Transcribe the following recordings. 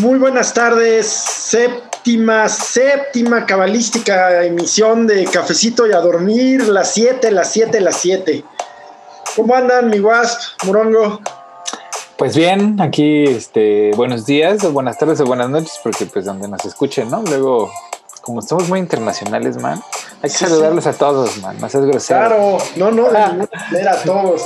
Muy buenas tardes, séptima, séptima cabalística emisión de Cafecito y a dormir, las 7, las 7, las 7. ¿Cómo andan, mi Wasp, Morongo? Pues bien, aquí, este, buenos días, o buenas tardes o buenas noches, porque pues donde nos escuchen, ¿no? Luego, como estamos muy internacionales, man, hay que saludarlos a todos, man, no seas grosero. Claro, no, no, de ninguna manera a todos.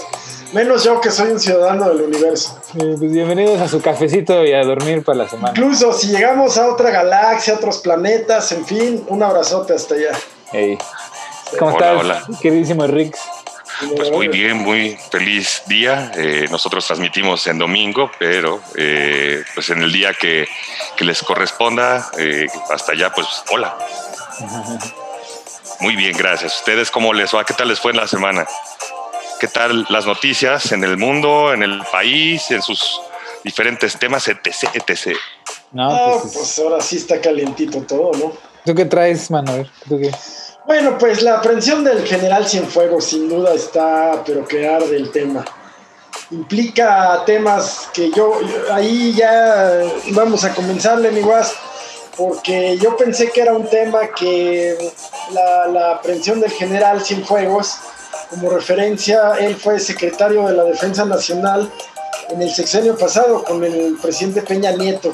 Menos yo que soy un ciudadano del universo. Eh, pues bienvenidos a su cafecito y a dormir para la semana. Incluso si llegamos a otra galaxia, a otros planetas, en fin, un abrazote hasta allá. Hey. ¿Cómo Hola, estás, hola. queridísimo Rix? Pues muy bien, muy feliz día. Eh, nosotros transmitimos en domingo, pero eh, pues en el día que, que les corresponda, eh, hasta allá, pues hola. Muy bien, gracias. ¿Ustedes cómo les va? ¿Qué tal les fue en la semana? ¿Qué tal las noticias en el mundo, en el país, en sus diferentes temas, etc, etc? No, Ah, pues, pues ahora sí está calientito todo, ¿no? ¿tú qué traes, Manuel? ¿Tú qué? Bueno, pues la aprehensión del general Cienfuegos sin duda está, pero que arde el tema. Implica temas que yo, ahí ya vamos a comenzarle, mi guas, porque yo pensé que era un tema que la, la aprehensión del general Cienfuegos, como referencia, él fue secretario de la Defensa Nacional en el sexenio pasado con el presidente Peña Nieto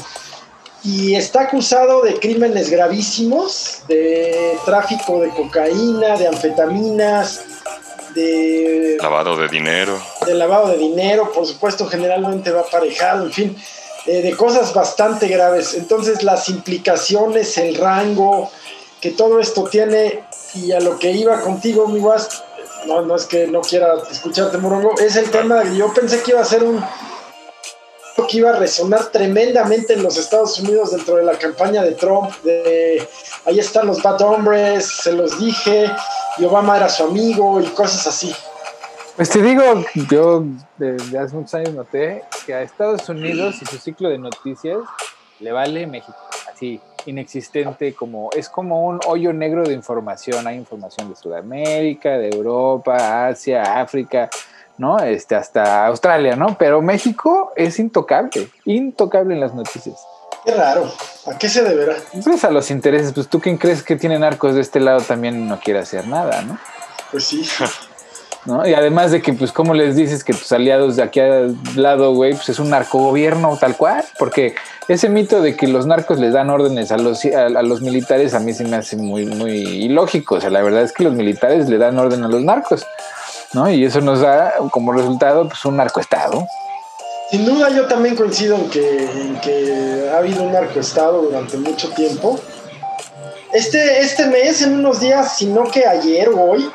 y está acusado de crímenes gravísimos, de tráfico de cocaína, de anfetaminas, de, Lavado de dinero. de lavado de dinero, por supuesto generalmente va aparejado, en fin, eh, de cosas bastante graves. Entonces las implicaciones, el rango que todo esto tiene y a lo que iba contigo, mi guas, no, no es que no quiera escucharte, Morongo, es el tema, yo pensé que iba a ser un que iba a resonar tremendamente en los Estados Unidos dentro de la campaña de Trump, de ahí están los bad hombres, se los dije, y Obama era su amigo y cosas así. Pues te digo, yo desde hace muchos años noté que a Estados Unidos y su ciclo de noticias le vale México, así, inexistente, como es como un hoyo negro de información. Hay información de Sudamérica, de Europa, Asia, África, ¿no? Este, hasta Australia, ¿no? Pero México es intocable, intocable en las noticias. Qué raro, ¿a qué se deberá? Pues a los intereses, pues tú quién crees que tienen arcos de este lado también no quiere hacer nada, ¿no? Pues sí, Y además de que, pues, ¿cómo les dices que tus aliados de aquí al lado, güey, pues es un narcogobierno tal cual? Porque ese mito de que los narcos les dan órdenes a los, a, los militares a mí se me hace muy, muy ilógico. O sea, la verdad es que los militares le dan orden a los narcos, ¿no? Y eso nos da como resultado, pues, un narcoestado. sin duda yo también coincido en que, en que ha habido un narcoestado durante mucho tiempo. Este, este mes, en unos días, si no que ayer o hoy,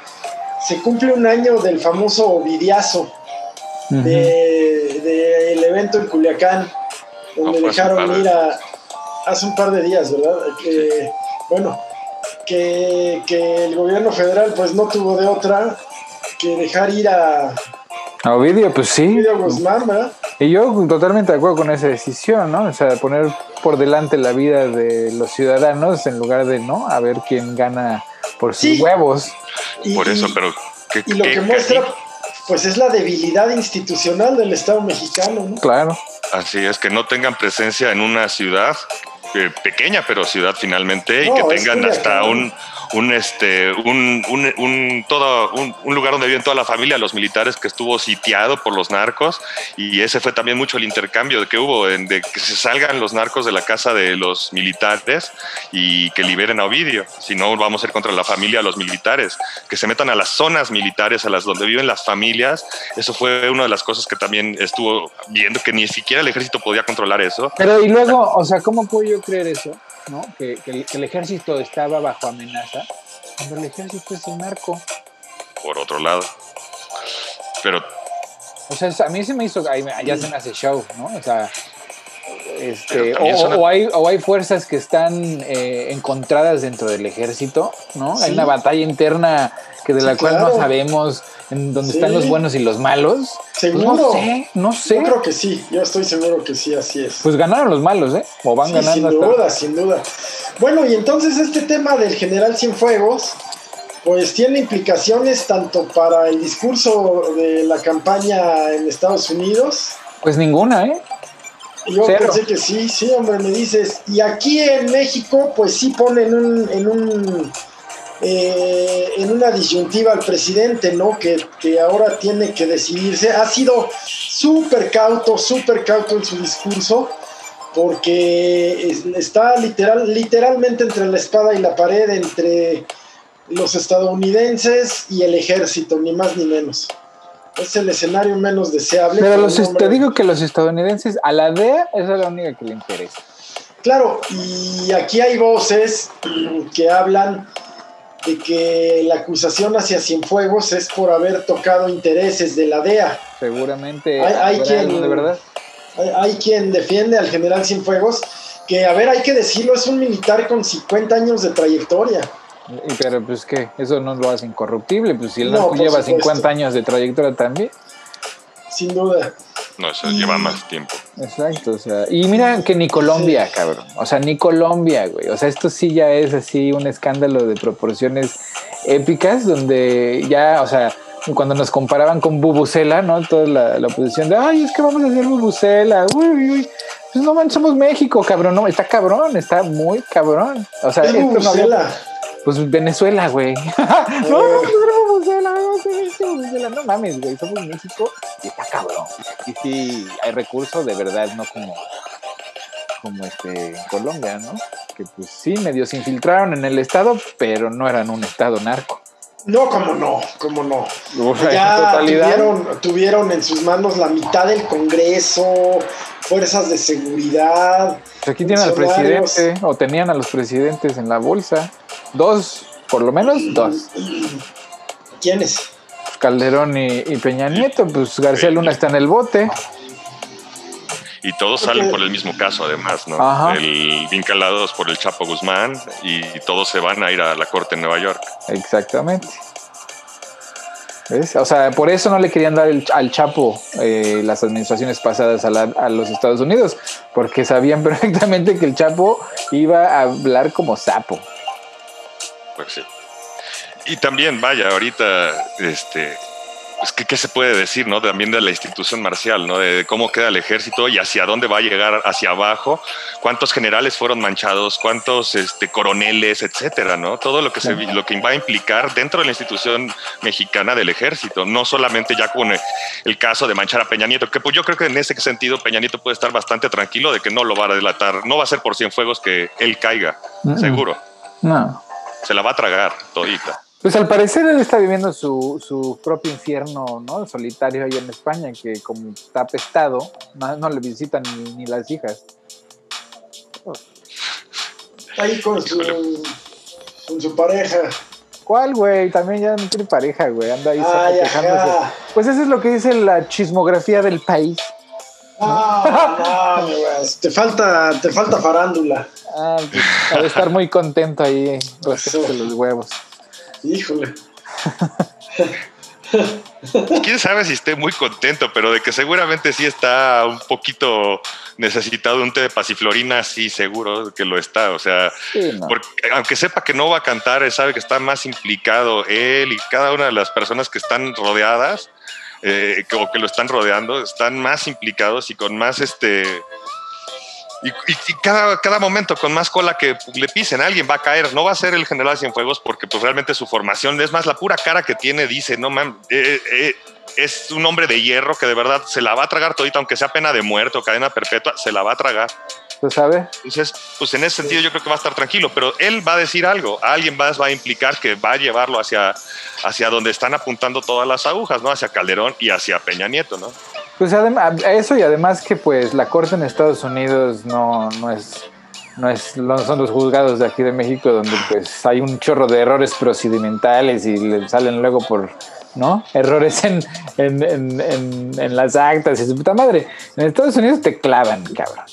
se cumple un año del famoso Ovidiazo. Ujú. de- del evento en Culiacán, donde No, dejaron ir a hace un par de días, ¿verdad? Que, bueno, que, que el gobierno federal pues no tuvo de otra que dejar ir a A Ovidio, pues sí. Ovidio Guzmán, ¿verdad? Y yo totalmente de acuerdo con esa decisión, ¿no? O sea, poner por delante la vida de los ciudadanos en lugar de, ¿no? A ver quién gana por sus Sí. huevos. Y, Por eso, y- pero ¿qué, y lo qué- que qué- muestra pues es la debilidad institucional del Estado mexicano, ¿no? Claro. Así es, que no tengan presencia en una ciudad eh, pequeña, pero ciudad finalmente, No, y que tengan hasta un, un este un, un, todo un, lugar donde viven toda la familia, los militares que estuvo sitiado por los narcos, y ese fue también mucho el intercambio que hubo, en- de que se salgan los narcos de la casa de los militares y que liberen a Ovidio, si no vamos a ir contra la familia los militares, que se metan a las zonas militares, a las donde viven las familias, eso fue una de las cosas que también estuvo viendo que ni siquiera el ejército podía controlar eso. Pero y luego, o sea, ¿cómo puedo yo creer eso? ¿No? Que, que el, que el ejército estaba bajo amenaza cuando el ejército es el narco. por otro lado. Pero O sea, a mí se me hizo, ahí allá se me hace show, ¿no? O sea, este, o, hay, o hay fuerzas que están eh, encontradas dentro del ejército, ¿no? Hay una batalla interna que de Sí, la cual claro. no sabemos en dónde Sí. están los buenos y los malos. Pues Seguro. no sé, no sé. Yo creo que sí, yo estoy seguro que sí, así es. Pues ganaron los malos, ¿eh? O van ganando sin hasta. duda, sin duda. Bueno, y entonces este tema del general Cienfuegos, pues tiene implicaciones tanto para el discurso de la campaña en Estados Unidos, Pues ninguna, ¿eh? Yo pensé que sí, sí, hombre, me dices. Y aquí en México, pues sí ponen un, en un eh, en una disyuntiva al presidente, ¿no? Que, que ahora tiene que decidirse. Ha sido súper cauto, súper cauto en su discurso, porque está literal, literalmente entre la espada y la pared, entre los estadounidenses y el ejército, ni más ni menos. Es el escenario menos deseable. Pero te digo que los estadounidenses, a la DEA, esa es la única que le interesa. Claro, y aquí hay voces que hablan de que la acusación hacia Cienfuegos es por haber tocado intereses de la DEA. Seguramente. Hay, quien, de verdad. Hay, quien defiende al general Cienfuegos, que a ver, hay que decirlo, es un militar con 50 años de trayectoria. Pero pues que eso no lo hace incorruptible, pues si él no, lleva 50 años de trayectoria también. Sin duda. No, eso lleva más tiempo. Exacto, o sea, y mira que ni Colombia, cabrón, o sea, ni Colombia, güey, o sea, esto sí ya es así un escándalo de proporciones épicas, donde ya, o sea, cuando nos comparaban con Bubucela, ¿no? Toda la, oposición de, ay, es que vamos a hacer Bubucela, uy, uy, pues no man, somos México, cabrón, no, está cabrón, está muy cabrón. O sea, esto Bubucela? Pues Venezuela, güey. no, no, no, Venezuela, no, no mames, güey, somos México y está cabrón. Y sí, hay recursos de verdad, no como, como este en Colombia, ¿no? Que pues sí, medio se infiltraron en el estado, pero no eran un estado narco. No, como no, como no. ya tuvieron, tuvieron en sus manos la mitad del Congreso, fuerzas de seguridad. Pues aquí tienen al presidente, o tenían a los presidentes en la bolsa. Dos, por lo menos dos. ¿Quiénes? Calderón y, Peña Nieto, pues García Luna está en el bote. Y todos salen por el mismo caso, además, ¿no? El, vinculados por el Chapo Guzmán y todos se van a ir a la corte en Nueva York. Exactamente. O sea, por eso no le querían dar al Chapo eh, las administraciones pasadas a, a, los Estados Unidos, porque sabían perfectamente que el Chapo iba a hablar como sapo. Pues sí. Y también, vaya, ahorita, este, pues, ¿qué, se puede decir, no? También de la institución marcial, ¿no? De cómo queda el ejército y hacia dónde va a llegar hacia abajo, cuántos generales fueron manchados, cuántos este, coroneles, etcétera, ¿no? Todo lo que, se, lo que va a implicar dentro de la institución mexicana del ejército, no solamente ya con el, caso de manchar a Peña Nieto, que pues yo creo que en ese sentido Peña Nieto puede estar bastante tranquilo de que no lo va a delatar, no va a ser por cien fuegos que él caiga, seguro. No. Se la va a tragar todita. Pues al parecer él está viviendo su, su propio infierno, ¿no? Solitario ahí en España, que como está apestado, no, le visitan ni, las hijas. Ahí con su, con su pareja. ¿Cuál, güey? También ya no tiene pareja, güey. Anda ahí quejándose. Pues eso es lo que dice la chismografía del país. Ah, no, te falta, te falta farándula. Ah, pues, estar muy contento ahí, respecto los huevos. Híjole. Quién sabe si esté muy contento, pero de que seguramente sí está un poquito necesitado de un té de pasiflorina, sí, seguro que lo está. O sea, porque, aunque sepa que no va a cantar, él sabe que está más implicado él y cada una de las personas que están rodeadas eh, o que lo están rodeando, están más implicados y con más este y, cada, cada momento con más cola que le pisen, alguien va a caer. No va a ser el general Cienfuegos porque pues realmente su formación, es más la pura cara que tiene, dice, no man, eh, eh, eh, es un hombre de hierro que de verdad se la va a tragar todita, aunque sea pena de muerte o cadena perpetua, se la va a tragar. ¿Pues sabe? Entonces, pues en ese sentido yo creo que va a estar tranquilo, pero él va a decir algo, alguien más va a implicar que va a llevarlo hacia, hacia donde están apuntando todas las agujas, ¿no? Hacia Calderón y hacia Peña Nieto, ¿no? Pues además, eso y además que pues la corte en Estados Unidos no, no es no es no son los juzgados de aquí de México donde pues hay un chorro de errores procedimentales y le salen luego por ¿no? Errores en, en, en, en, las actas y su puta madre. En Estados Unidos te clavan, cabrón.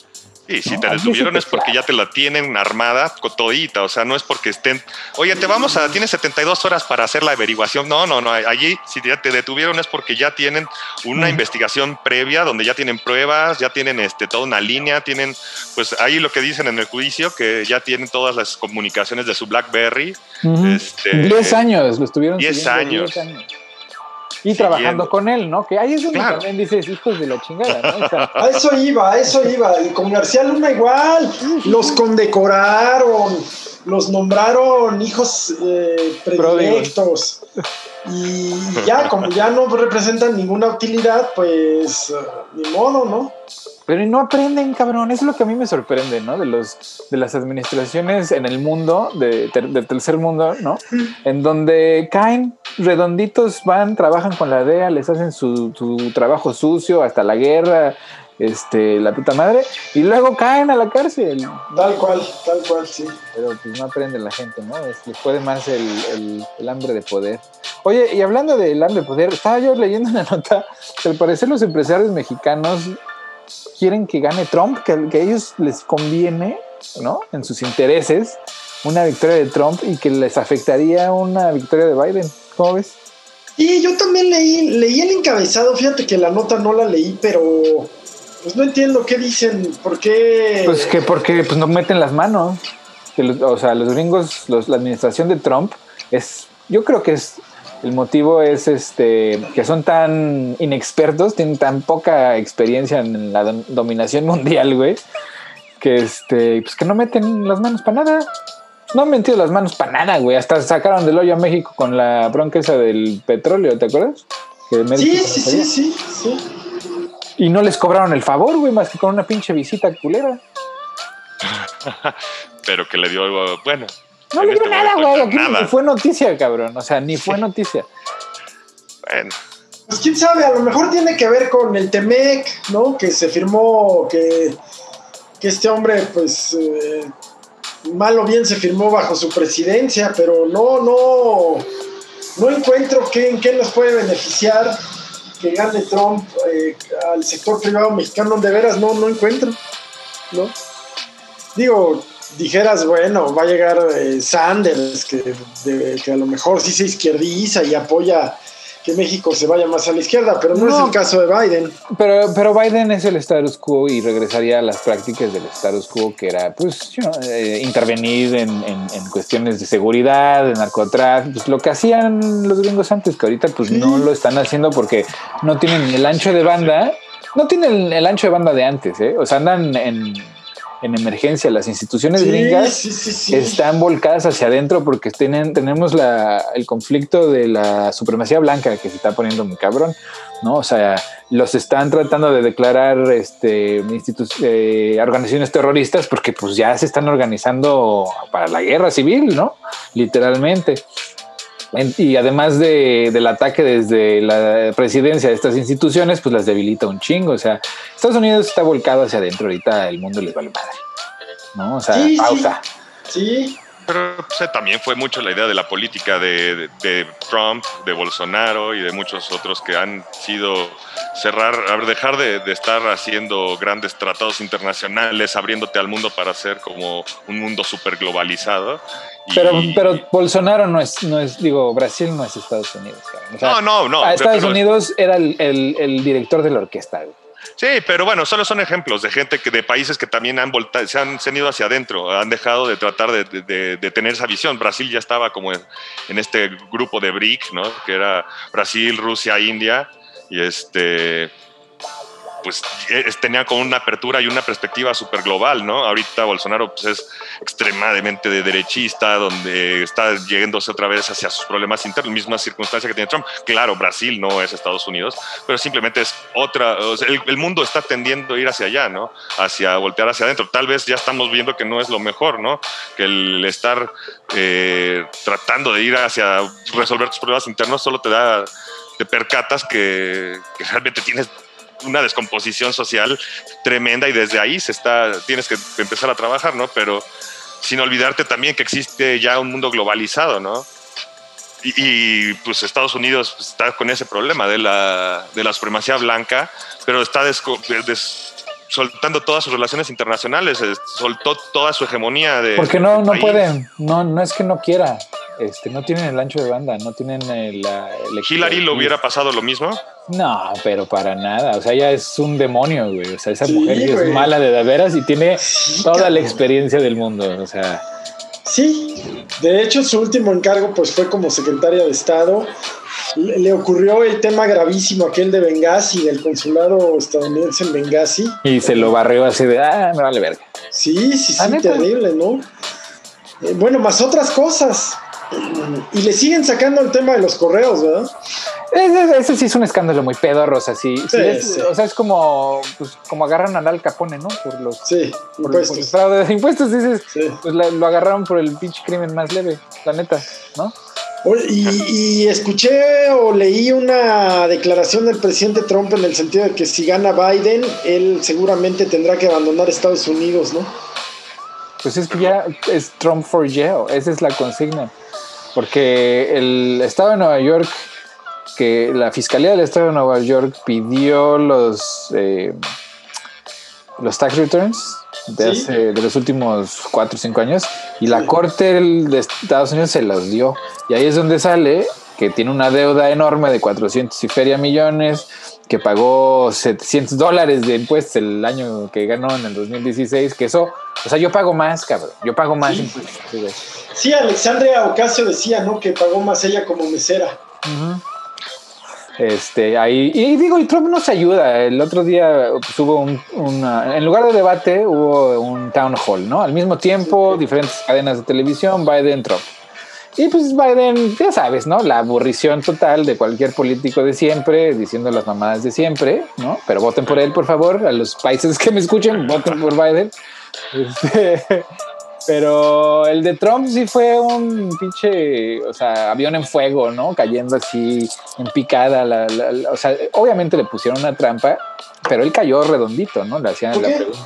Y si te detuvieron es porque ya te la tienen armada todita, o sea, no es porque estén, oye, te vamos a, tienes 72 horas para hacer la averiguación. No, no, no, allí si ya te detuvieron es porque ya tienen una investigación previa donde ya tienen pruebas, ya tienen este, toda una línea, tienen, pues ahí lo que dicen en el juicio, que ya tienen todas las comunicaciones de su BlackBerry. 10 este, años, lo estuvieron 10 años. 10 años. Y trabajando con él, ¿no? Que ahí es donde también dices, hijos de la chingada, ¿no? a eso iba, a eso iba. Y con García Luna igual, los condecoraron, los nombraron hijos eh, predilectos. Y ya, como ya no representan ninguna utilidad, pues ni modo, ¿no? Pero no aprenden, cabrón. Eso es lo que a mí me sorprende, ¿no? De, los, de las administraciones en el mundo, de, del tercer mundo, ¿no? En donde caen redonditos, van, trabajan con la DEA, les hacen su, su trabajo sucio, hasta la guerra, este, la puta madre, y luego caen a la cárcel. Tal cual, tal cual, sí. Pero pues no aprende la gente, ¿no? les puede más el, el, hambre de poder. Oye, y hablando del hambre de poder, estaba yo leyendo una nota que al parecer los empresarios mexicanos quieren que gane Trump, que, a ellos les conviene, ¿no? En sus intereses, una victoria de Trump y que les afectaría una victoria de Biden. ¿Cómo ves? Y yo también leí, leí el encabezado, fíjate que la nota no la leí, pero pues no entiendo qué dicen, por qué... Pues que porque pues no meten las manos. Que o sea, los gringos, la administración de Trump es, yo creo que es el motivo es este que son tan inexpertos, tienen tan poca experiencia en la dominación mundial, güey, que este, pues que no meten las manos para nada. No han metido las manos para nada, güey. Hasta sacaron del hoyo a México con la bronca esa del petróleo, ¿te acuerdas? sí, sí, sí, sí, sí. Y no les cobraron el favor, güey, más que con una pinche visita culera. Pero que le dio algo bueno. No le dio este nada, güey. Ni fue noticia, cabrón. O sea, ni fue noticia. Bueno. Pues quién sabe, a lo mejor tiene que ver con el Temec, ¿no? Que se firmó, que, que este hombre, pues, eh, mal o bien se firmó bajo su presidencia, pero no, no, no encuentro qué, en qué nos puede beneficiar que gane Trump eh, al sector privado mexicano, de veras no, no encuentro, ¿no? Digo, dijeras, bueno, va a llegar eh, Sanders, que, que, a lo mejor sí se izquierdiza y apoya que México se vaya más a la izquierda, pero no, es el caso de Biden. Pero, pero Biden es el status quo y regresaría a las prácticas del status quo, que era pues eh, intervenir en, en, cuestiones de seguridad, de narcotráfico, pues lo que hacían los gringos antes, que ahorita pues no lo están haciendo porque no tienen el ancho de banda, no tienen el ancho de banda de antes, ¿eh? o sea, andan en en emergencia. Las instituciones gringas están volcadas hacia adentro porque tienen, tenemos la, el conflicto de la supremacía blanca que se está poniendo muy cabrón, ¿no? O sea, los están tratando de declarar este, eh, organizaciones terroristas porque pues ya se están organizando para la guerra civil, ¿no? Literalmente y además de, del ataque desde la presidencia de estas instituciones, pues las debilita un chingo. O sea, Estados Unidos está volcado hacia adentro, ahorita el mundo les vale madre. ¿No? O sea, pausa. Sí. Pero también fue mucho la idea de la política de, Trump, de Bolsonaro y de muchos otros que han sido cerrar, dejar de, de, estar haciendo grandes tratados internacionales, abriéndote al mundo para hacer como un mundo súper globalizado pero, pero Bolsonaro no es, no es, digo, Brasil no es Estados Unidos. no, no, no. Estados Unidos era el, el, director de la orquesta. Sí, pero bueno, solo son ejemplos de gente que de países que también han se han, se ido hacia adentro, han dejado de tratar de, de, de, tener esa visión. Brasil ya estaba como en este grupo de BRIC, ¿no? Que era Brasil, Rusia, India y este pues tenía como una apertura y una perspectiva súper global, ¿no? Ahorita Bolsonaro pues, es extremadamente de derechista, donde está llegándose otra vez hacia sus problemas internos, misma circunstancia que tiene Trump. Claro, Brasil no es Estados Unidos, pero simplemente es otra, el, mundo está tendiendo a ir hacia allá, ¿no? Hacia voltear hacia adentro. Tal vez ya estamos viendo que no es lo mejor, ¿no? Que el estar eh, tratando de ir hacia resolver tus problemas internos solo te da, te percatas que realmente tienes una descomposición social tremenda y desde ahí se está, tienes que empezar a trabajar, ¿no? Pero sin olvidarte también que existe ya un mundo globalizado, ¿no? Y, pues Estados Unidos está con ese problema de la, de la supremacía blanca, pero está soltando todas sus relaciones internacionales, soltó toda su hegemonía de... Porque no, no pueden, no, no es que no quiera, este, no tienen el ancho de banda, no tienen el, el ¿Hillary lo hubiera pasado lo mismo? No, pero para nada. O sea, ella es un demonio, güey. O sea, esa mujer es mala de, de veras y tiene toda la experiencia del mundo. O sea. Sí, de hecho su último encargo pues fue como secretaria de Estado le, le ocurrió el tema gravísimo aquel de Benghazi, del consulado estadounidense en Benghazi. Y se lo barrió así de, ah, me vale verga. Sí, sí, Ah, sí, terrible, ¿no? Eh, bueno, más otras cosas. Y le siguen sacando el tema de los correos, ¿verdad? Ese, ese sí es un escándalo muy pedorro, o sea, sí, sí Sí, es- o sea, es como, pues, como agarran a Al Capone, ¿no? Por los Sí, por, por el impuestos. fraude de impuestos, dices, Sí. pues la- lo agarraron por el pinche crimen más leve, la neta, ¿no? Y, y escuché o leí una declaración del presidente Trump en el sentido de que si gana Biden, él seguramente tendrá que abandonar Estados Unidos, ¿no? Pues es que ya es Trump for jail, esa es la consigna. Porque el Estado de Nueva York, que la Fiscalía del Estado de Nueva York pidió los, eh, los tax returns de, Sí. hace- de los últimos cuatro o cinco años y la. Corte de Estados Unidos se los dio. Y ahí es donde sale que tiene una deuda enorme de 400 y feria millones, que pagó 700 dólares de impuestos el año que ganó en el 2016, que eso, o sea, yo pago más, cabrón, yo pago más Sí. impuestos. sí, güey. Sí, Alexandria Ocasio decía, ¿no? Que pagó más ella como mesera. Este, ahí, y digo, y Trump nos ayuda. El otro día pues, hubo un, una- en lugar de debate, hubo un town hall, ¿no? Al mismo tiempo, diferentes cadenas de televisión, Biden, Trump. Y pues Biden, ya sabes, ¿no? La aburrición total de cualquier político de siempre, diciendo las mamadas de siempre, ¿no? Pero voten por él, por favor. A los países que me escuchen, voten por Biden. Este, pero el de Trump sí fue un pinche, o sea, avión en fuego, ¿no? Cayendo así en picada. la- la- la- o sea, obviamente le pusieron una trampa, pero él cayó redondito, ¿no? Le hacían ¿Por la pregunta.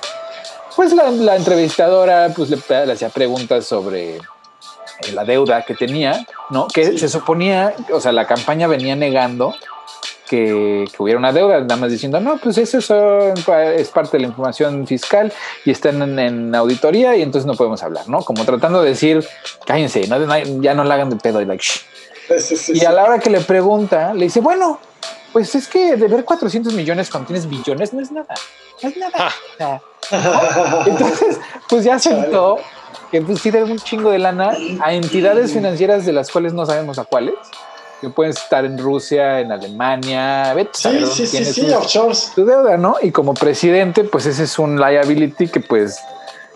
Pues la, entrevistadora pues le, le hacía preguntas sobre la deuda que tenía, ¿no? Que Sí. se suponía, o sea, la campaña venía negando que, que hubiera una deuda, nada más diciendo, no, pues eso pa- es parte de la información fiscal y están en, en auditoría y entonces no podemos hablar, ¿no? Como tratando de decir, cállense, no, ya no la hagan de pedo y like. Sí, sí, Y a la hora que le pregunta, le dice, bueno, pues es que de ver 400 millones cuando tienes billones no es nada, no es nada. Sea, entonces, pues ya aceptó que pues sí debe un chingo de lana a entidades financieras de las cuales no sabemos a cuáles, que pueden estar en Rusia, en Alemania, vete Sí, saber sí, sí, sí, offshores. su deuda, ¿no? Y como presidente, pues ese es un liability que pues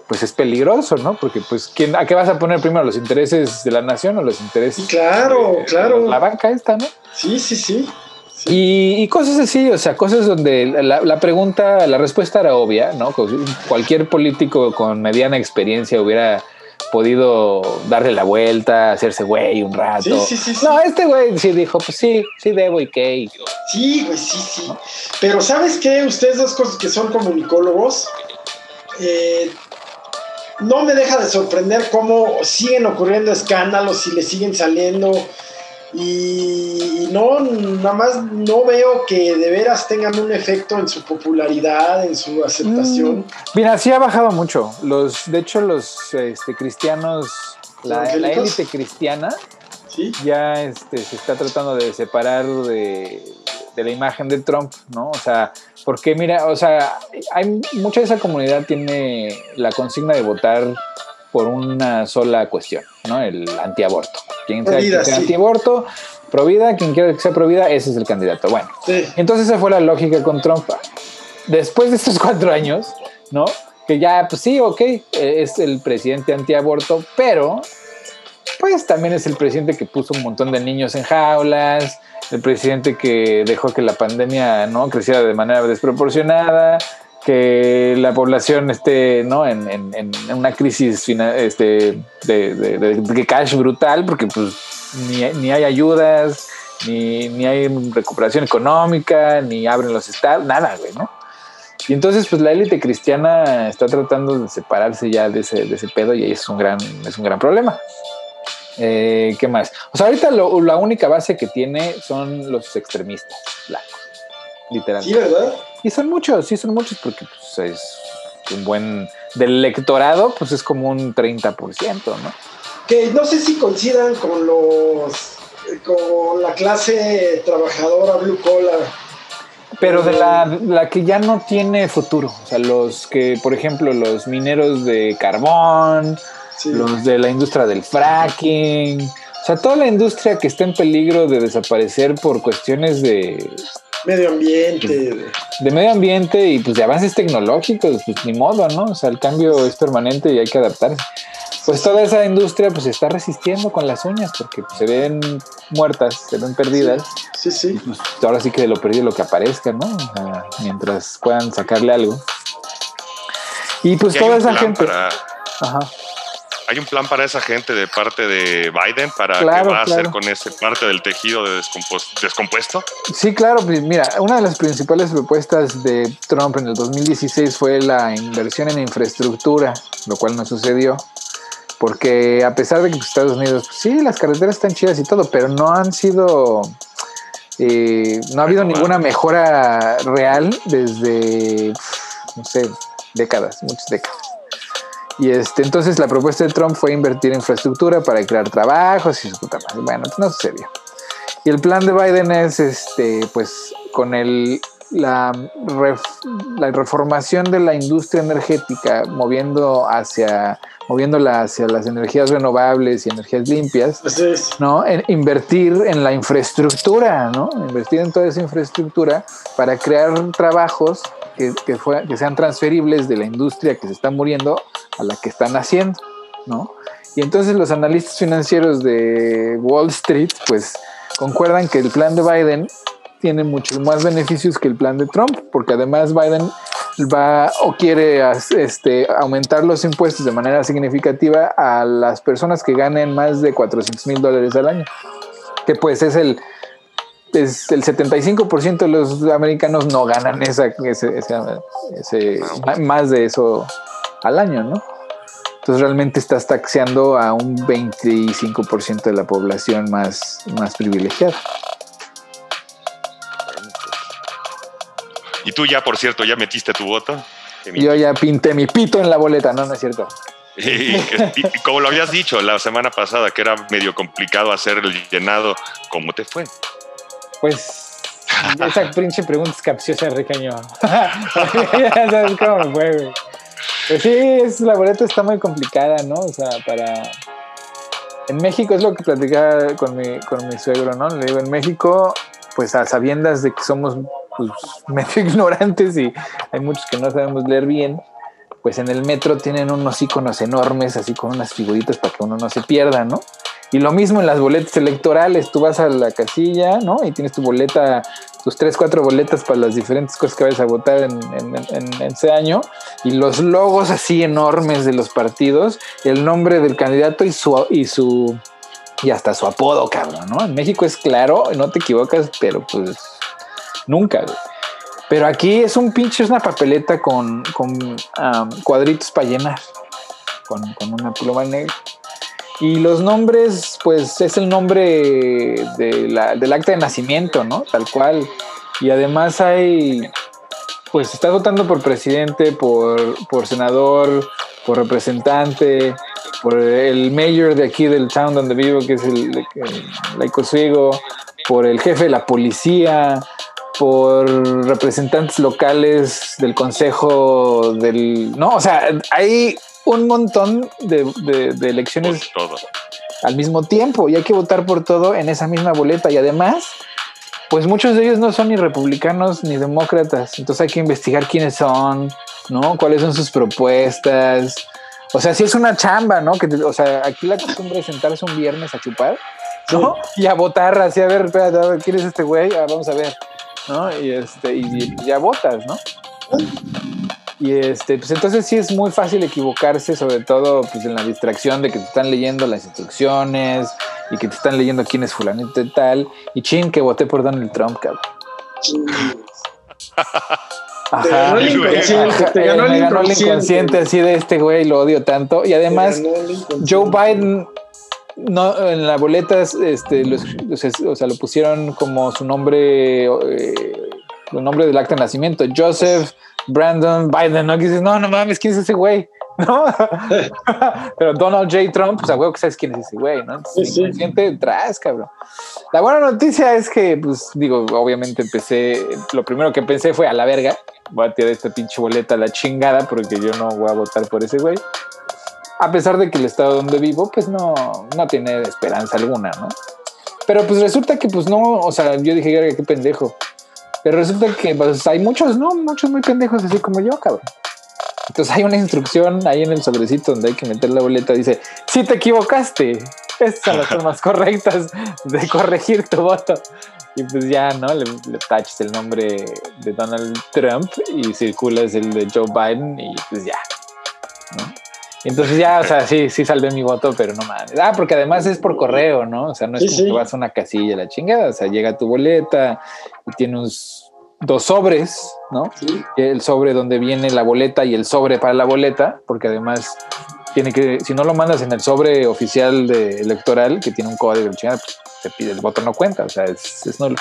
pues es peligroso, ¿no? Porque pues ¿quién, ¿a qué vas a poner primero? ¿Los intereses de la nación o los intereses Claro, de- claro. de la banca esta, ¿no? Sí, sí, sí. Y, y cosas así, o sea, cosas donde la, la pregunta, la respuesta era obvia, ¿no? Cualquier político con mediana experiencia hubiera podido darle la vuelta, hacerse güey un rato. Sí, sí, sí, sí. No, este güey sí dijo, pues sí, sí debo y qué. Sí, güey, sí, sí. Pero ¿sabes qué? Ustedes dos cosas que son comunicólogos, eh, no me deja de sorprender cómo siguen ocurriendo escándalos y le siguen saliendo. Y no, nada más no veo que de veras tengan un efecto en su popularidad, en su aceptación. Mm, Mira, sí ha bajado mucho. Los, de hecho, los este, cristianos, la, élite cristiana, Sí, ya este, se está tratando de separar de, de la imagen de Trump, ¿no? O sea, porque mira, o sea, hay mucha de esa comunidad tiene la consigna de votar por una sola cuestión, ¿no? El antiaborto. Quien sea, sí. antiaborto, provida, quien quiera que sea provida, ese es el candidato. Bueno, sí. entonces esa fue la lógica con Trump. Después de estos cuatro años, ¿no? Que ya, pues sí, ok, eh, es el presidente antiaborto, pero pues también es el presidente que puso un montón de niños en jaulas, el presidente que dejó que la pandemia no creciera de manera desproporcionada, que la población esté ¿no? en, en- en una crisis fina- este, de, de- de- cash brutal, porque pues ni, ni hay ayudas, ni, ni hay recuperación económica, ni abren los estados, nada, güey, ¿no? Y entonces, pues la élite cristiana está tratando de separarse ya de ese, de ese pedo y ahí es un gran, es un gran problema. Eh, ¿Qué más? O sea, ahorita lo- la única base que tiene son los extremistas blancos, Sí, literalmente. ¿verdad? Y son muchos, sí son muchos, porque pues, es un buen... Del electorado, pues es como un 30%, ¿no? Que no sé si coincidan con los con la clase trabajadora blue collar. Pero de la, la que ya no tiene futuro. O sea, los que, por ejemplo, los mineros de carbón, Sí. los de la industria del fracking. O sea, toda la industria que está en peligro de desaparecer por cuestiones de medio ambiente. De medio ambiente y pues de avances tecnológicos, pues ni modo, ¿no? O sea, el cambio es permanente y hay que adaptarse. Pues toda esa industria pues está resistiendo con las uñas porque pues, se ven muertas, se ven perdidas. Sí, sí. Pues, ahora sí que de lo perdido lo que aparezca, ¿no? mientras puedan sacarle algo. Y pues toda esa gente... Ajá hay un plan para esa gente de parte de Biden para qué va a hacer con ese parte del tejido de descompuesto? Sí, claro. Pues mira, una de las principales propuestas de Trump en el 2016 fue la inversión en infraestructura, lo cual no sucedió. Porque a pesar de que pues, Estados Unidos, pues, sí, las carreteras están chidas y todo, pero no han sido eh, no ha habido ninguna mejora real desde, no sé, décadas, muchas décadas. Y este, entonces la propuesta de Trump fue invertir en infraestructura para crear trabajos y su puta madre. Bueno, pues no sucedió. Y el plan de Biden es, este, pues, con el, la, la reformación de la industria energética, moviendo hacia, moviéndola hacia las energías renovables y energías limpias, ¿no? En invertir en la infraestructura, ¿no? Invertir en toda esa infraestructura para crear trabajos que, que, que sean transferibles de la industria que se está muriendo a la que están haciendo, ¿no? Y entonces los analistas financieros de Wall Street, pues, concuerdan que el plan de Biden tiene muchos más beneficios que el plan de Trump, porque además Biden va o quiere este, aumentar los impuestos de manera significativa a las personas que ganen más de 400 mil dólares al año, que pues es el, es el 75% de los americanos no ganan esa, ese, más de eso al año, ¿no? Entonces realmente estás taxeando a un 25% de la población más, más privilegiada. Y tú ya, por cierto, ya metiste tu voto. Yo ya pinté mi pito en la boleta, no, no es cierto. Y, como lo habías dicho la semana pasada, que era medio complicado hacer el llenado, ¿cómo te fue? Pues esa pinche pregunta es capciosa, Ricaño. ya sabes cómo me fue, güey. Pues sí, es, la boleta está muy complicada, ¿no? O sea, para... En México es lo que platicaba con mi, con mi suegro, ¿no? Le digo, en México, pues a sabiendas de que somos pues, medio ignorantes y hay muchos que no sabemos leer bien, pues en el metro tienen unos iconos enormes, así con unas figuritas para que uno no se pierda, ¿no? Y lo mismo en las boletas electorales, tú vas a la casilla, ¿no? Y tienes tu boleta, tus tres, cuatro boletas para las diferentes cosas que vayas a votar en, ese año, y los logos así enormes de los partidos, el nombre del candidato y su, y su, y hasta su apodo, cabrón, ¿no? En México es claro, no te equivocas, pero pues nunca, Pero aquí es un pinche, es una papeleta con, con cuadritos para llenar, con, con una pluma negra. Y los nombres, pues es el nombre del acta de nacimiento, ¿no? Tal cual. Y además hay, pues estás votando por presidente, por, por senador, por representante, por el mayor de aquí del town donde vivo, que es el, el por el jefe de la policía, por representantes locales del consejo del... No, o sea, hay un montón de, elecciones al mismo tiempo y hay que votar por todo en esa misma boleta y además pues muchos de ellos no son ni republicanos ni demócratas entonces hay que investigar quiénes son no cuáles son sus propuestas o sea si es una chamba no que o sea aquí la costumbre es sentarse un viernes a chupar no y a votar así a ver espérate a ver quién es este güey ah, vamos a ver no y este y ya votas no y este, pues entonces sí es muy fácil equivocarse, sobre todo pues en la distracción de que te están leyendo las instrucciones y que te están leyendo quién es fulanito y tal. Y chin, que voté por Donald Trump, cabrón. Ajá. Te ganó el inconsciente, te ganó, el, ganó el inconsciente así de este güey, lo odio tanto. Y además, Joe Biden no, en la boleta este, o sea, lo pusieron como su nombre, eh, el nombre del acta de nacimiento, Joseph Brandon Biden, ¿no? Que dices, no, no mames, ¿quién es ese güey? ¿No? Pero Donald J. Trump, pues a huevo que sabes quién es ese güey, ¿no? Entonces, sí, sí. cabrón. La buena noticia es que, pues, digo, obviamente empecé, lo primero que pensé fue a la verga, voy a tirar esta pinche boleta a la chingada porque yo no voy a votar por ese güey. A pesar de que el estado donde vivo, pues no, no tiene esperanza alguna, ¿no? Pero pues resulta que pues no, o sea, yo dije, qué pendejo. Pero resulta que pues, hay muchos, ¿no? Muchos muy pendejos así como yo, cabrón. Entonces hay una instrucción ahí en el sobrecito donde hay que meter la boleta. Dice, si te equivocaste, estas son las formas correctas de corregir tu voto. Y pues ya, ¿no? Le, le taches el nombre de Donald Trump y circulas el de Joe Biden y pues ya, ¿no? Entonces ya, o sea, sí, sí salvé mi voto, pero no mames. Ah, porque además es por correo, ¿no? O sea, no es como que vas a una casilla la chingada. O sea, llega tu boleta y tiene unos dos sobres, ¿no? El sobre donde viene la boleta y el sobre para la boleta, porque además tiene que, si no lo mandas en el sobre oficial de electoral, que tiene un código, chingada, pues te pide el voto no cuenta, o sea, es, es nulo.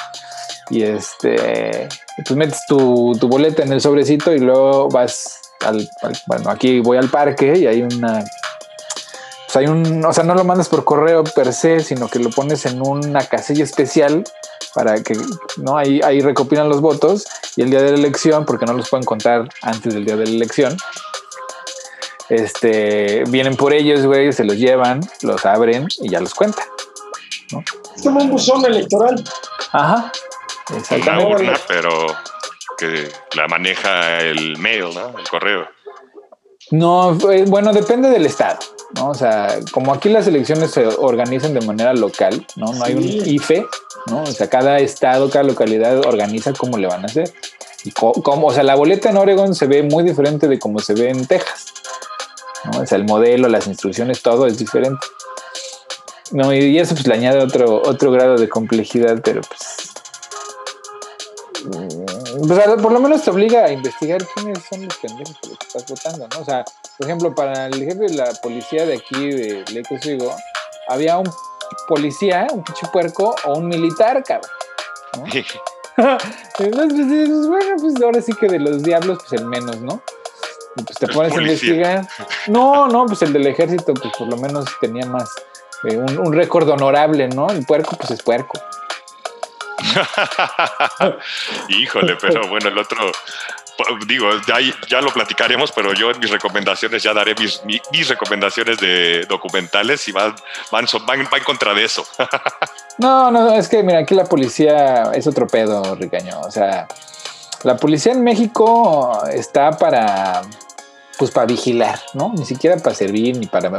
Y este, pues metes tu, tu boleta en el sobrecito y luego vas bueno, aquí voy al parque y hay una, pues hay un, o sea, no lo mandas por correo per se, sino que lo pones en una casilla especial para que, ¿no? Ahí, ahí recopilan los votos y el día de la elección, porque no los pueden contar antes del día de la elección, este, vienen por ellos, güey, se los llevan, los abren y ya los cuentan. ¿no? Es como un buzón electoral. Ajá. Exactamente. Una urna, pero que la maneja el mail, ¿no? El correo. No, eh, bueno, depende del estado, ¿no? O sea, como aquí las elecciones se organizan de manera local, ¿no? No hay un IFE, ¿no? O sea, cada estado, cada localidad organiza cómo le van a hacer. Y cómo, o sea, la boleta en Oregon se ve muy diferente de cómo se ve en Texas, ¿no? O sea, el modelo, las instrucciones, todo es diferente. No, y eso pues le añade otro, otro grado de complejidad, pero pues pues, por lo menos te obliga a investigar quiénes son los pendejos por los que estás votando, ¿no? O sea, por ejemplo, para el jefe de la policía de aquí, de Leco Sigo, había un policía, un pinche puerco o un militar, cabrón. ¿no? Entonces, pues, bueno, pues ahora sí que de los diablos, pues el menos, ¿no? Y pues te pones a investigar. No, no, pues el del ejército, pues por lo menos tenía más, eh, un, un récord honorable, ¿no? El puerco, pues es puerco. Híjole, pero bueno, el otro, digo, ya, ya lo platicaremos, pero yo en mis recomendaciones ya daré mis, mis, recomendaciones de documentales y van, van, van, en contra de eso. no, no, es que mira, aquí la policía es otro pedo, Ricaño. O sea, la policía en México está para, pues para vigilar, ¿no? Ni siquiera para servir ni para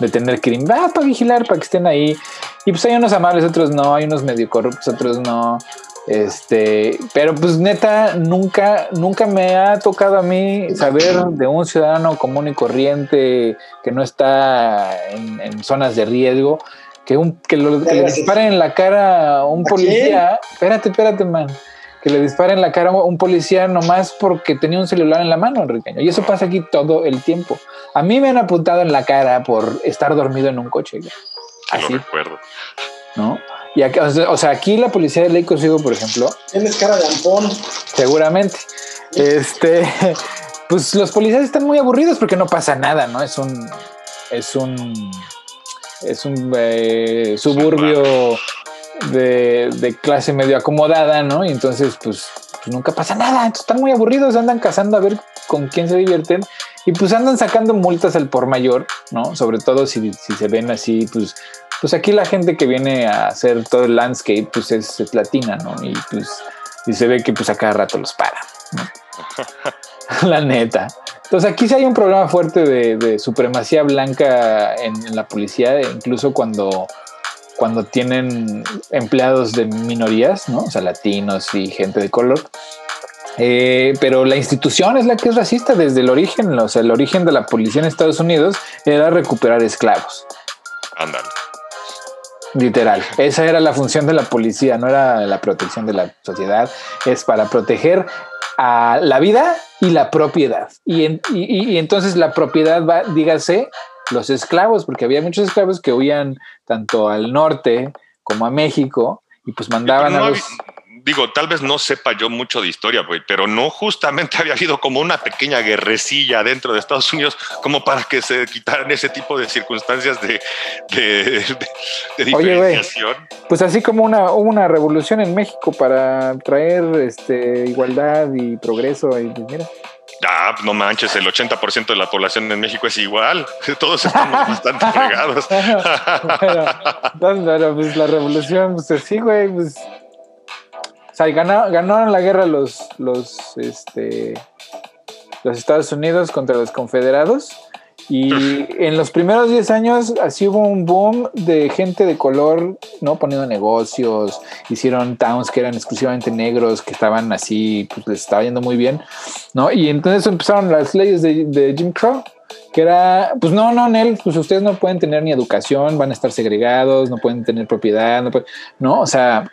detener crimen. Va para vigilar, para que estén ahí. Y pues hay unos amables, otros no, hay unos medio corruptos, otros no. Este, pero pues neta, nunca, nunca me ha tocado a mí saber de un ciudadano común y corriente que no está en, zonas de riesgo, que, un, que, lo, que le disparen en la cara a un policía. Espérate, espérate, man que le disparen en la cara a un policía nomás porque tenía un celular en la mano, Enriqueño. Y eso pasa aquí todo el tiempo. A mí me han apuntado en la cara por estar dormido en un coche. Así. recuerdo. ¿No? Y o sea, aquí la policía de Ley Consigo, por ejemplo. Tienes cara de ampón. Seguramente. Este, pues los policías están muy aburridos porque no pasa nada, ¿no? Es un, es un, es un eh, suburbio de, clase medio acomodada, ¿no? Y entonces, pues, pues, nunca pasa nada. Entonces están muy aburridos, andan cazando a ver con quién se divierten. Y pues andan sacando multas al por mayor, ¿no? Sobre todo si, se ven así, pues, pues aquí la gente que viene a hacer todo el landscape, pues es, latina, ¿no? Y pues y se ve que pues a cada rato los para, ¿no? la neta. Entonces aquí sí hay un problema fuerte de, supremacía blanca en, la policía, incluso cuando cuando tienen empleados de minorías, ¿no? O sea, latinos y gente de color. Eh, pero la institución es la que es racista desde el origen. O sea, el origen de la policía en Estados Unidos era recuperar esclavos. Ándale. Literal. Esa era la función de la policía, no era la protección de la sociedad. Es para proteger a la vida y la propiedad. Y, y entonces la propiedad va, dígase, los esclavos, porque había muchos esclavos que huían tanto al norte como a México y pues mandaban a los digo, tal vez no sepa yo mucho de historia, güey, pero no justamente había habido como una pequeña guerrecilla dentro de Estados Unidos como para que se quitaran ese tipo de circunstancias de, de, diferenciación. pues así como una, hubo una revolución en México para traer este, igualdad y progreso, y mira. Ah, no manches, el 80% de la población en México es igual. Todos estamos bastante fregados. pero, pues la revolución, pues sí, güey, pues. O sea, ganaron la guerra los, los, este, los Estados Unidos contra los confederados y en los primeros 10 años así hubo un boom de gente de color, ¿no? Poniendo negocios, hicieron towns que eran exclusivamente negros, que estaban así, pues les estaba yendo muy bien, ¿no? Y entonces empezaron las leyes de, Jim Crow, que era, pues no, no, Nel, pues ustedes no pueden tener ni educación, van a estar segregados, no pueden tener propiedad, no, pueden, ¿no? O sea...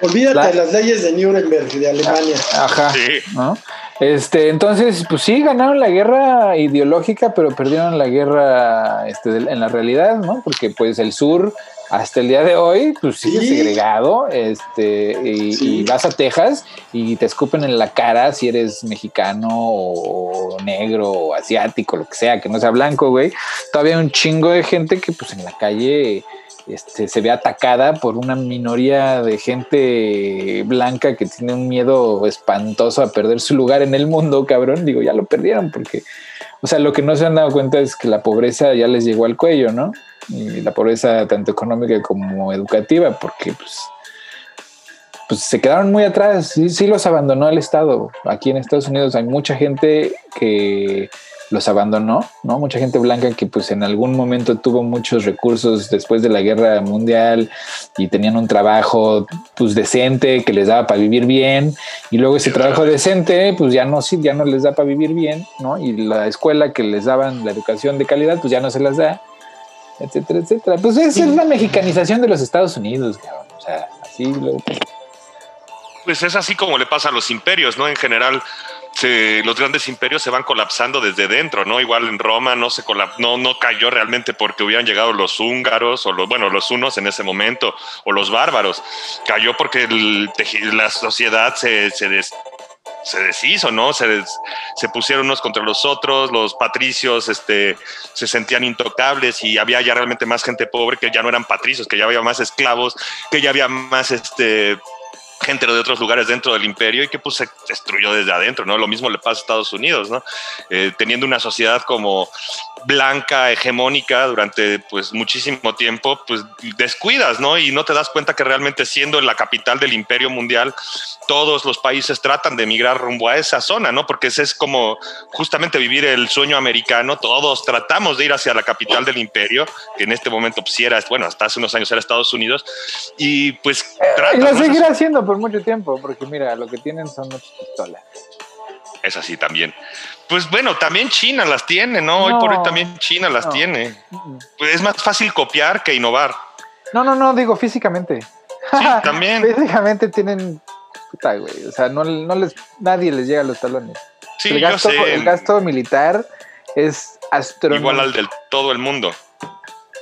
Olvídate de las leyes de Nuremberg de Alemania. Ajá, ¿no? Este, entonces, pues sí, ganaron la guerra ideológica, pero perdieron la guerra este, en la realidad, ¿no? Porque pues el sur hasta el día de hoy, pues sigue segregado, este, y, vas a Texas y te escupen en la cara si eres mexicano o, negro o asiático, lo que sea, que no sea blanco, güey. Todavía hay un chingo de gente que pues en la calle este, se ve atacada por una minoría de gente blanca que tiene un miedo espantoso a perder su lugar en el mundo, cabrón. Digo, ya lo perdieron porque, o sea, lo que no se han dado cuenta es que la pobreza ya les llegó al cuello, ¿no? Y la pobreza tanto económica como educativa, porque pues, pues se quedaron muy atrás. Sí, sí los abandonó el Estado. Aquí en Estados Unidos hay mucha gente que los abandonó, ¿no? Mucha gente blanca que pues en algún momento tuvo muchos recursos después de la guerra mundial y tenían un trabajo pues decente que les daba para vivir bien y luego ese trabajo decente pues ya no sí, ya no les da para vivir bien, ¿no? Y la escuela que les daban la educación de calidad pues ya no se las da, etcétera, etcétera. Pues esa es la mexicanización de los Estados Unidos, o sea, así lo pues es así como le pasa a los imperios, ¿no? En general, los grandes imperios se van colapsando desde dentro, ¿no? Igual en Roma no se no, no cayó realmente porque hubieran llegado los húngaros o los, bueno, los hunos en ese momento o los bárbaros. Cayó porque la sociedad se, se, deshizo, ¿no? Se, se, pusieron unos contra los otros, los patricios este, se sentían intocables y había ya realmente más gente pobre que ya no eran patricios, que ya había más esclavos, que ya había más este, gente de otros lugares dentro del imperio y que pues se destruyó desde adentro, ¿no? Lo mismo le pasa a Estados Unidos, ¿no? Eh, teniendo una sociedad como blanca, hegemónica durante pues muchísimo tiempo, pues descuidas, ¿no? Y no te das cuenta que realmente siendo la capital del imperio mundial, todos los países tratan de emigrar rumbo a esa zona, ¿no? Porque ese es como justamente vivir el sueño americano, todos tratamos de ir hacia la capital del imperio, que en este momento pues era, bueno, hasta hace unos años era Estados Unidos, y pues... y lo seguirá haciendo por mucho tiempo, porque mira, lo que tienen son muchas pistolas. Es así también. Pues bueno, también China las tiene, ¿no? Hoy por hoy también China las tiene. Pues es más fácil copiar que innovar. No, no, no, digo físicamente. Sí, también. físicamente tienen. Puta, güey. O sea, no, les, nadie les llega a los talones. Sí, el gasto, El gasto militar es astronómico. Igual al del todo el mundo.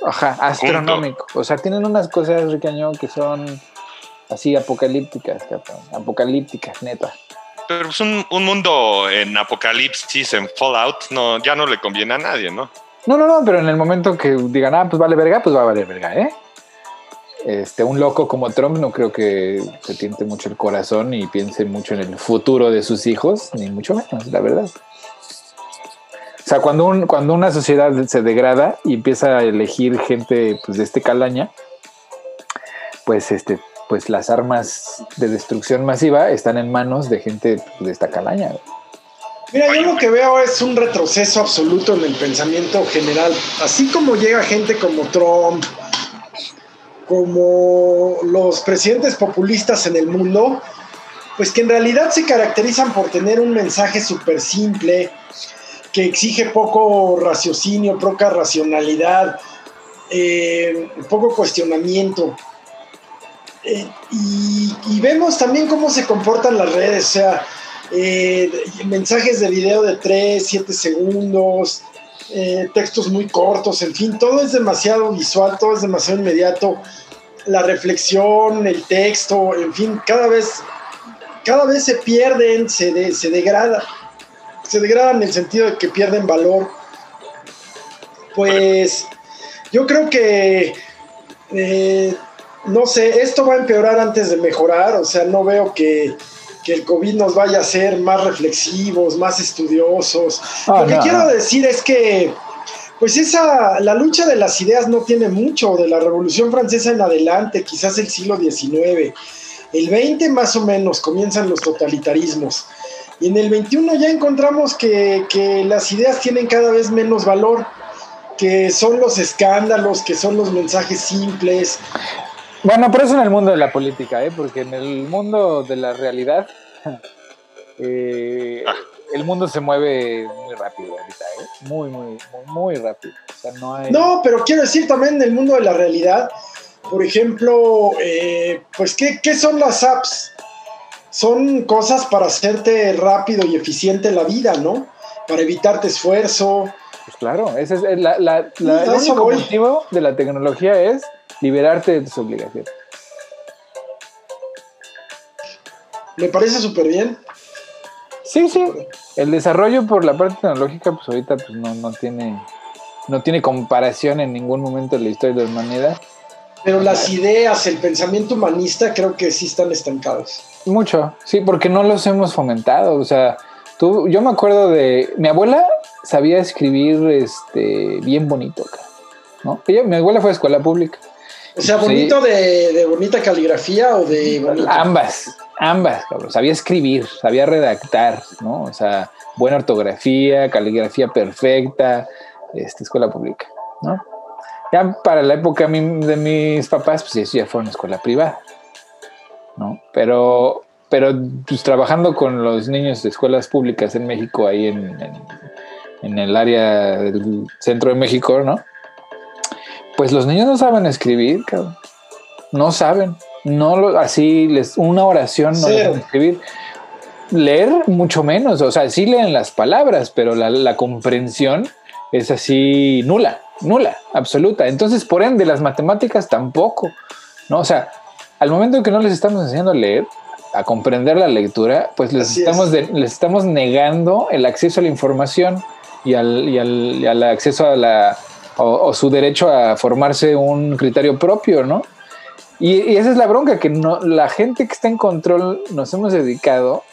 Ajá, astronómico. O sea, tienen unas cosas, Ricaño, que son así apocalípticas, apocalípticas, neta. Pero es un, mundo en apocalipsis, en Fallout, no, ya no le conviene a nadie, ¿no? No, no, no, pero en el momento que digan, ah, pues vale verga, pues va a valer verga, ¿eh? Este, un loco como Trump no creo que se tiente mucho el corazón y piense mucho en el futuro de sus hijos, ni mucho menos, la verdad. O sea, cuando, un, cuando una sociedad se degrada y empieza a elegir gente pues, de este calaña, pues este, pues las armas de destrucción masiva están en manos de gente de esta calaña. Mira, yo lo que veo es un retroceso absoluto en el pensamiento general. Así como llega gente como Trump, como los presidentes populistas en el mundo, pues que en realidad se caracterizan por tener un mensaje súper simple, que exige poco raciocinio, poca racionalidad, eh, poco cuestionamiento. Eh, y, vemos también cómo se comportan las redes, o sea, eh, mensajes de video de 3, 7 segundos, eh, textos muy cortos, en fin, todo es demasiado visual, todo es demasiado inmediato. La reflexión, el texto, en fin, cada vez, cada vez se pierden, se, se degrada, se degradan en el sentido de que pierden valor. Pues yo creo que no sé, esto va a empeorar antes de mejorar, o sea, no veo que, que el COVID nos vaya a hacer más reflexivos, más estudiosos. Ah, Lo que no, quiero decir es que, pues esa, la lucha de las ideas no tiene mucho, de la Revolución Francesa en adelante, quizás el siglo XIX. El 20 más o menos comienzan los totalitarismos. Y en el 21 ya encontramos que, que las ideas tienen cada vez menos valor, que son los escándalos, que son los mensajes simples. Bueno, pero eso en el mundo de la política, ¿eh? porque en el mundo de la realidad, eh, Ah. el mundo se mueve muy rápido ahorita, ¿eh? muy, muy, muy, muy rápido. O sea, no hay... No, pero quiero decir también en el mundo de la realidad, por ejemplo, eh, pues ¿qué, ¿qué son las apps? Son cosas para hacerte rápido y eficiente la vida, ¿no? Para evitarte esfuerzo. Pues claro, ese es el, la, la- el único motivo de la tecnología es liberarte de tus obligaciones. Me parece súper bien. Sí, sí. El desarrollo por la parte tecnológica, pues ahorita pues no, no tiene no tiene comparación en ningún momento de la historia de la humanidad. Pero las ideas, el pensamiento humanista creo que sí están estancados. Mucho, sí, porque no los hemos fomentado. O sea, tú, yo me acuerdo de mi abuela sabía escribir este bien bonito, ¿no? Ella, mi abuela fue a escuela pública. O sea, Sí. bonito de, de bonita caligrafía o de bonito. Ambas, ambas, cabrón. Sabía escribir, sabía redactar, ¿no? O sea, buena ortografía, caligrafía perfecta, este, escuela pública, ¿no? Ya para la época de mis papás, pues eso ya fue una escuela privada, ¿no? Pero, pero pues, trabajando con los niños de escuelas públicas en México, ahí en, en- en el área del centro de México, ¿no? Pues los niños no saben escribir, cabrón. No saben. No lo, así les, una oración no Cero. saben escribir. Leer mucho menos. O sea, sí leen las palabras, pero la, la comprensión es así nula, nula, absoluta. Entonces, por ende, las matemáticas tampoco. ¿no? O sea, al momento en que no les estamos enseñando a leer, a comprender la lectura, pues les Así estamos, es. de- les estamos negando el acceso a la información y al, y al, y al acceso a la o, su derecho a formarse un criterio propio, ¿no? Y, y esa es la bronca, que no, la gente que está en control nos hemos dedicado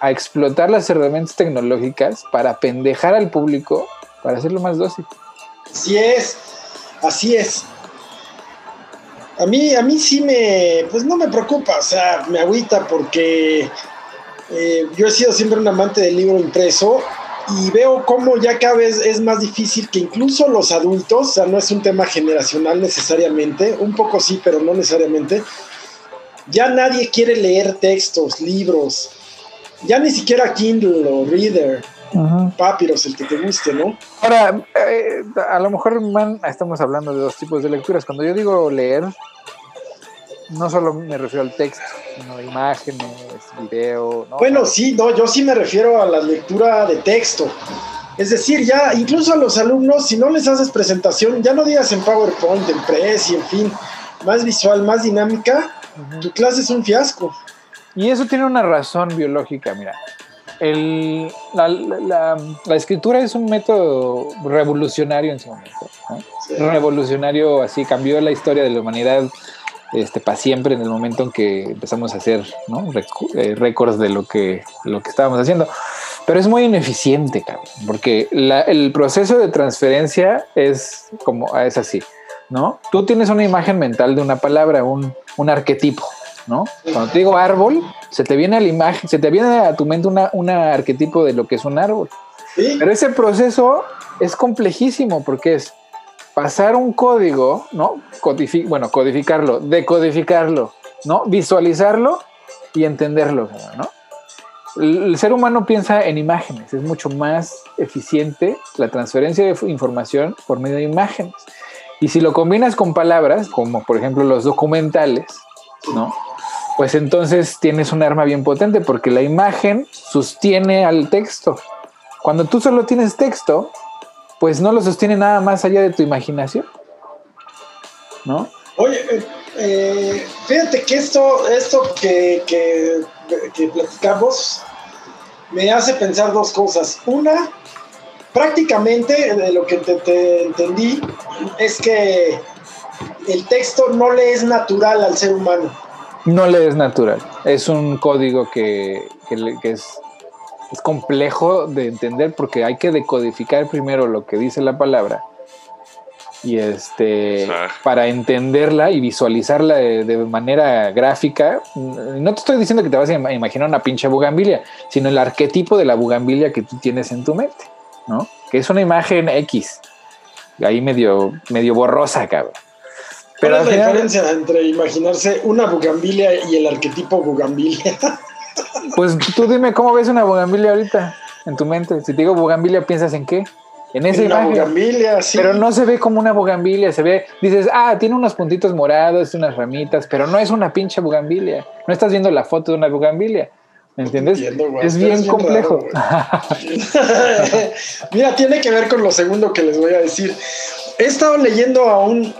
a explotar las herramientas tecnológicas para pendejar al público, para hacerlo más dócil. Así es, así es. A mí, a mí sí me, pues no me preocupa, o sea, me agüita porque eh, yo he sido siempre un amante del libro impreso y veo cómo ya cada vez es más difícil que incluso los adultos, o sea, no es un tema generacional necesariamente, un poco sí, pero no necesariamente, ya nadie quiere leer textos, libros, ya ni siquiera Kindle o Reader, Papyrus, el que te guste, ¿no? Ahora, eh, a lo mejor man, estamos hablando de dos tipos de lecturas. Cuando yo digo leer, no solo me refiero al texto, sino a imágenes, video. ¿no? Bueno, sí, no, yo sí me refiero a la lectura de texto. Es decir, ya incluso a los alumnos, si no les haces presentación, ya no digas en PowerPoint, en Prezi, en fin, más visual, más dinámica, tu clase es un fiasco. Y eso tiene una razón biológica, mira. El- la, la- la escritura es un método revolucionario en su momento. ¿no? Sí. Revolucionario, así cambió la historia de la humanidad este, para siempre en el momento en que empezamos a hacer ¿no? Eh, récords de lo que, lo que estábamos haciendo. Pero es muy ineficiente, cabrón, porque la- el proceso de transferencia es como es así, ¿no? Tú tienes una imagen mental de una palabra, un, un arquetipo, ¿no? Cuando te digo árbol, se te viene a la imagen, se te viene a tu mente una, un arquetipo de lo que es un árbol. ¿Sí? Pero ese proceso es complejísimo porque es pasar un código, ¿no? Codifi- bueno, codificarlo, decodificarlo, ¿no? Visualizarlo y entenderlo, ¿no? El ser humano piensa en imágenes, es mucho más eficiente la transferencia de información por medio de imágenes. Y si lo combinas con palabras, como por ejemplo los documentales, ¿no? Pues entonces tienes un arma bien potente porque la imagen sostiene al texto. Cuando tú solo tienes texto, pues no lo sostiene nada más allá de tu imaginación. ¿No? Oye, eh, fíjate que esto, esto que, que, que platicamos me hace pensar dos cosas. Una, prácticamente de lo que te, te entendí es que el texto no le es natural al ser humano. No le es natural. Es un código que, es, es complejo de entender porque hay que decodificar primero lo que dice la palabra y este para entenderla y visualizarla de, manera gráfica no te estoy diciendo que te vas a imaginar una pinche bugambilia sino el arquetipo de la bugambilia que tú tienes en tu mente no que es una imagen X ahí medio medio borrosa cabrón. Pero ¿Cuál es la diferencia entre imaginarse una bugambilia y el arquetipo bugambilia? pues tú dime cómo ves una bugambilia ahorita en tu mente. Si te digo bugambilia, ¿piensas en qué? En esa una bugambilia, sí. Pero no se ve como una bugambilia, se ve, dices, ah, tiene unos puntitos morados, unas ramitas, pero no es una pinche bugambilia. No estás viendo la foto de una bugambilia. ¿Me entiendes? es bien, complejo. Mira, tiene que ver con lo segundo que les voy a decir. He estado leyendo a un,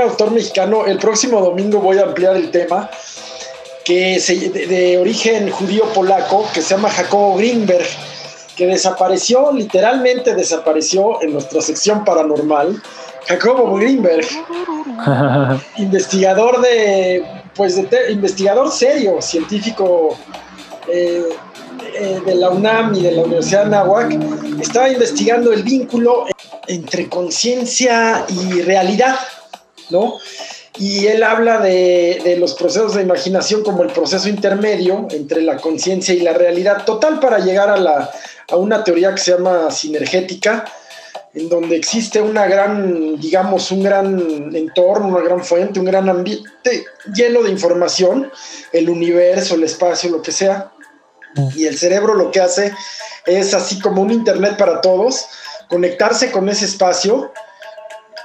autor mexicano, el próximo domingo voy a ampliar el tema, que de, de, origen judío polaco, que se llama Jacobo Greenberg, que desapareció, literalmente desapareció en nuestra sección paranormal. Jacobo Greenberg, investigador de, pues de investigador serio, científico eh, eh, de la UNAM y de la Universidad de Nahuac, estaba investigando el vínculo entre conciencia y realidad, ¿no? Y él habla de, los procesos de imaginación como el proceso intermedio entre la conciencia y la realidad. Total para llegar a, a una teoría que se llama sinergética, en donde existe una gran, digamos, un gran entorno, una gran fuente, un gran ambiente lleno de información, el universo, el espacio, lo que sea, y el cerebro lo que hace es así como un internet para todos, conectarse con ese espacio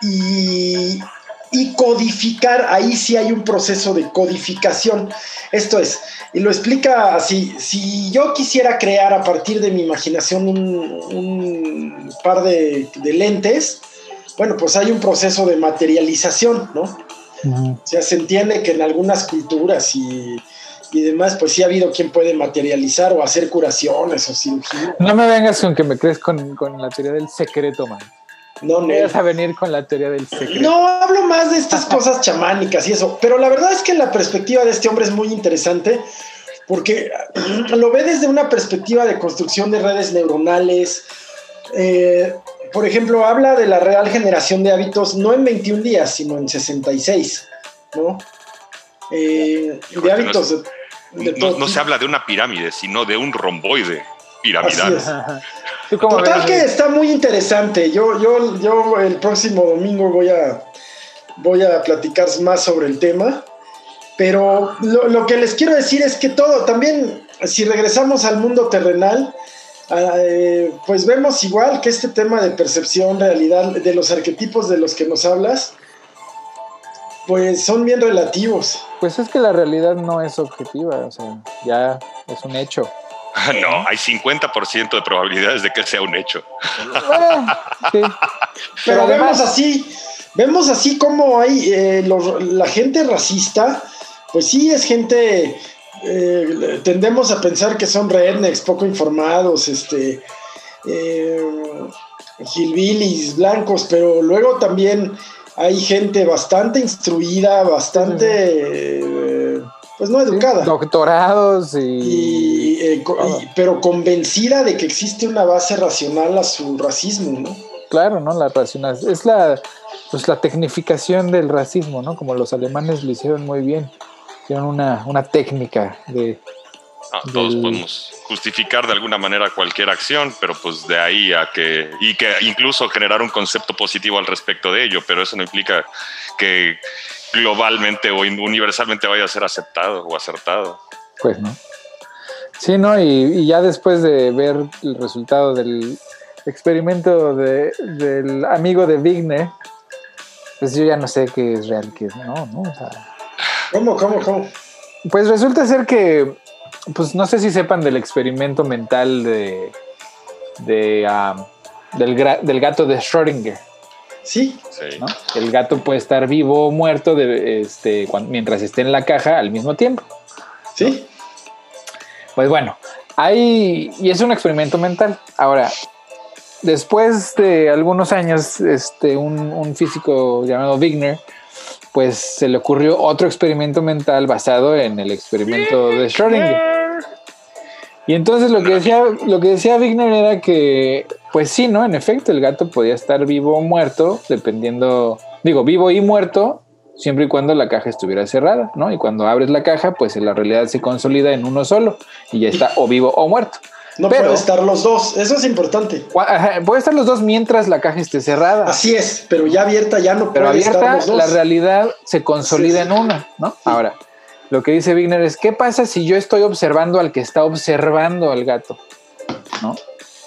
y, codificar, ahí sí hay un proceso de codificación. Esto es, y lo explica así, si yo quisiera crear a partir de mi imaginación un, par de, lentes, bueno, pues hay un proceso de materialización, ¿no? O sea, se entiende que en algunas culturas y y demás, pues sí ha habido quien puede materializar o hacer curaciones o cirugía. No me vengas con que me crees con, la teoría del secreto, man. No, no. Vas a venir con la teoría del secreto. No, hablo más de estas cosas chamánicas y eso. Pero la verdad es que la perspectiva de este hombre es muy interesante porque lo ve desde una perspectiva de construcción de redes neuronales. Eh, por ejemplo, habla de la real generación de hábitos no en 21 días, sino en 66, ¿no? Eh, de hábitos no, se habla de una pirámide, sino de un romboide piramidal. Total que está muy interesante. Yo, yo, yo el próximo domingo voy a, voy a platicar más sobre el tema. Pero lo, que les quiero decir es que todo, también, si regresamos al mundo terrenal, ah, eh, pues vemos igual que este tema de percepción, realidad, de los arquetipos de los que nos hablas, pues son bien relativos. Pues es que la realidad no es objetiva, o sea, ya es un hecho. No, hay 50% de probabilidades de que sea un hecho. Pero vemos así, vemos así como hay eh, la gente racista, pues sí es gente, eh, tendemos a pensar que son rednecks, poco informados, este, eh, blancos, pero luego también hay gente bastante instruida, bastante, eh, pues no educada. Doctorados y... Eh, pero convencida de que existe una base racional a su racismo, ¿no? Claro, ¿no? La racional. Es la, pues la tecnificación del racismo, ¿no? Como los alemanes lo hicieron muy bien. Hicieron una, una técnica de Ah, todos podemos justificar de alguna manera cualquier acción, pero pues de ahí a que, y que incluso generar un concepto positivo al respecto de ello, pero eso no implica que globalmente o universalmente vaya a ser aceptado o acertado. Pues no. Sí, ¿no? Y, ya después de ver el resultado del experimento de, del amigo de Vigne, pues yo ya no sé qué es real, qué es no, ¿no? O sea, ¿Cómo, cómo, cómo? Pues resulta ser que pues no sé si sepan del experimento mental de, de del, gato de Schrödinger. Sí. El gato puede estar vivo o muerto de, este, mientras esté en la caja al mismo tiempo. Sí. Pues bueno, hay, y es un experimento mental. Ahora, después de algunos años, este, un, un físico llamado Wigner pues se le ocurrió otro experimento mental basado en el experimento de Schrödinger. Y entonces lo que decía, lo que decía Wigner era que, pues sí, ¿no? En efecto, el gato podía estar vivo o muerto, dependiendo, digo, vivo y muerto, siempre y cuando la caja estuviera cerrada, ¿no? Y cuando abres la caja, pues la realidad se consolida en uno solo y ya está o vivo o muerto. No puede estar los dos, eso es importante. puede estar los dos mientras la caja esté cerrada. Así es, pero ya abierta ya no pero puede estar los dos. La realidad se consolida en una, ¿no? Ahora, lo que dice Wigner es, ¿qué pasa si yo estoy observando al que está observando al gato? ¿No?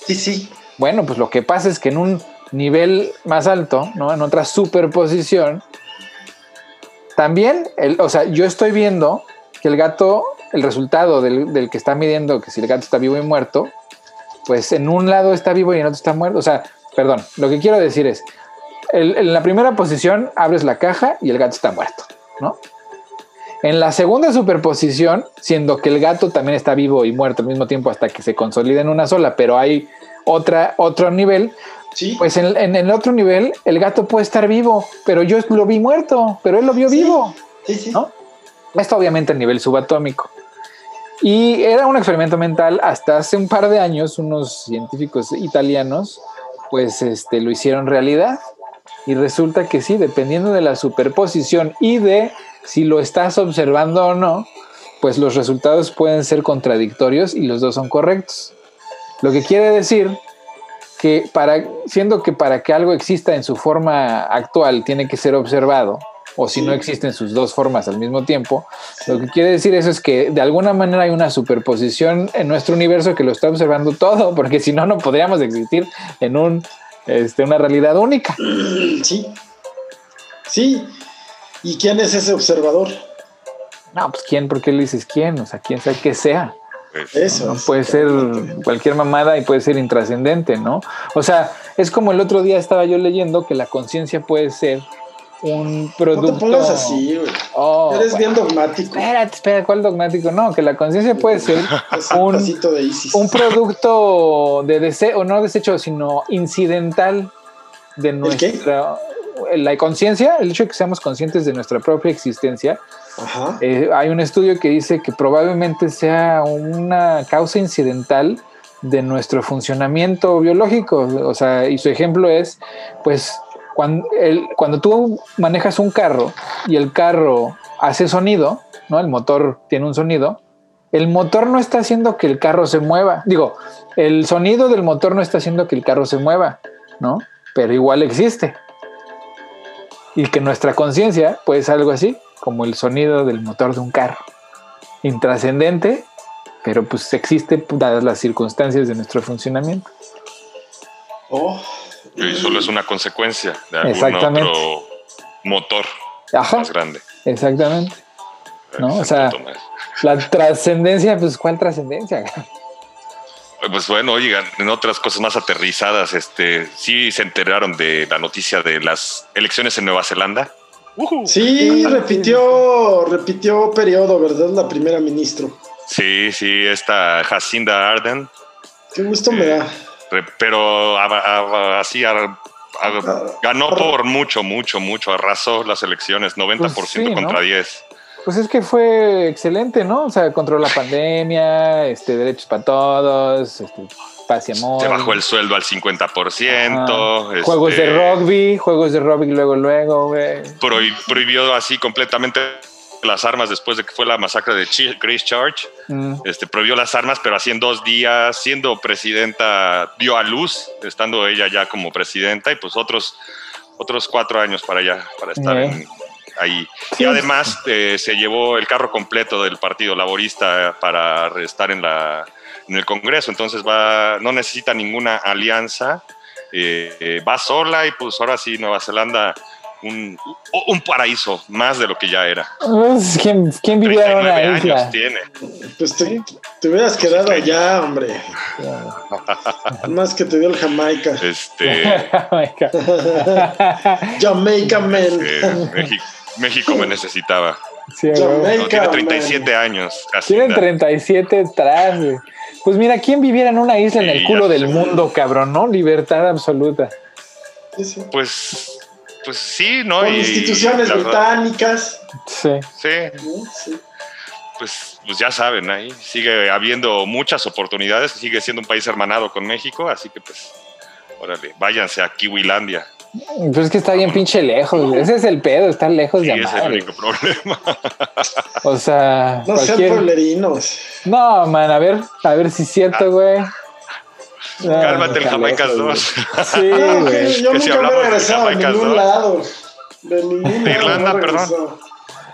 Sí, sí. Bueno, pues lo que pasa es que en un nivel más alto, ¿no? En otra superposición, también, el, o sea, yo estoy viendo que el gato, el resultado del, que está midiendo que si el gato está vivo y muerto, pues en un lado está vivo y en otro está muerto. O sea, perdón, lo que quiero decir es, en la primera posición abres la caja y el gato está muerto, ¿no? En la segunda superposición, siendo que el gato también está vivo y muerto al mismo tiempo hasta que se consolida en una sola, pero hay otra, otro nivel, pues en, el otro nivel, el gato puede estar vivo, pero yo lo vi muerto, pero él lo vio vivo. ¿no? Esto obviamente a nivel subatómico. Y era un experimento mental hasta hace un par de años, unos científicos italianos, pues este, lo hicieron realidad. Y resulta que sí, dependiendo de la superposición y de si lo estás observando o no, pues los resultados pueden ser contradictorios y los dos son correctos. Lo que quiere decir que para, siendo que para que algo exista en su forma actual tiene que ser observado, o si no existen sus dos formas al mismo tiempo, lo que quiere decir eso es que de alguna manera hay una superposición en nuestro universo que lo está observando todo, porque si no, no podríamos existir en un, este, una realidad única. Sí, sí. ¿Y quién es ese observador? No, pues quién, ¿por qué le dices quién? O sea, quién sabe que sea. Eso. puede ser cualquier mamada y puede ser intrascendente, ¿no? O sea, es como el otro día estaba yo leyendo que la conciencia puede ser un producto. No te pongas así, güey. Oh, Eres bien dogmático. Espérate, espera, ¿cuál dogmático? No, que la conciencia puede ser un, un producto de deseo, o no desecho, sino incidental de nuestra. La conciencia, el hecho de que seamos conscientes de nuestra propia existencia, eh, hay un estudio que dice que probablemente sea una causa incidental de nuestro funcionamiento biológico. O sea, y su ejemplo es, pues, cuando, cuando tú manejas un carro y el carro hace sonido, ¿no? El motor tiene un sonido, el motor no está haciendo que el carro se mueva. Digo, el sonido del motor no está haciendo que el carro se mueva, ¿no? Pero igual existe. Y que nuestra conciencia puede ser algo así como el sonido del motor de un carro. Intrascendente, pero pues existe dadas las circunstancias de nuestro funcionamiento. Oh. Y solo es una consecuencia de algún otro motor más grande. Exactamente. ¿No? O sea, la trascendencia, pues ¿cuál trascendencia? Pues bueno, oigan, en otras cosas más aterrizadas, este, sí se enteraron de la noticia de las elecciones en Nueva Zelanda. Sí, repitió, repitió periodo, ¿verdad? La primera ministro. Sí, sí, esta Jacinda Arden. Qué gusto me da. Pero así ganó por mucho, mucho, mucho. Arrasó las elecciones, 90% pues contra 10. Pues es que fue excelente, ¿no? O sea, controló la pandemia, este, derechos para todos, este, amor. Se bajó el sueldo al 50%. Este, juegos de rugby, juegos de rugby luego, luego, güey. prohibió así completamente las armas después de que fue la masacre de Christchurch. Mm. Este, prohibió las armas, pero así en dos días, siendo presidenta, dio a luz, estando ella ya como presidenta, y pues otros, otros cuatro años para allá, para estar eh. ahí. Y además eh, se llevó el carro completo del Partido Laborista para estar en la en el Congreso, entonces va, no necesita ninguna alianza, eh, eh, va sola y pues ahora sí Nueva Zelanda un, un, paraíso más de lo que ya era. Pues, ¿Quién, quién vivía en una isla? tiene. Pues te, te hubieras quedado allá, hombre. más que te dio el Jamaica. Este. Jamaica. Jamaica Man. México, México me necesitaba. tiene 37 años. Tiene 37 atrás, pues mira, ¿quién viviera en una isla en el culo del mundo, cabrón, no? Libertad absoluta. Pues pues sí, ¿no? Con Y- instituciones británicas. Sí. Sí. pues, pues ya saben, ahí sigue habiendo muchas oportunidades, sigue siendo un país hermanado con México, así que pues, órale, váyanse a Kiwilandia. Pues es que está bien pinche lejos. güey. Ese es el pedo, estar lejos Sí, de ese es el único problema. O sea, No sean cualquier- pueblerinos. No, man, a ver, a ver si es cierto, güey. No, Cálmate, el está Jamaicas lejos, 2. güey. Sí, güey. yo que si nunca me he de regresado a Jamaicas, ningún ¿no? lado. De ningún De lado Irlanda, perdón.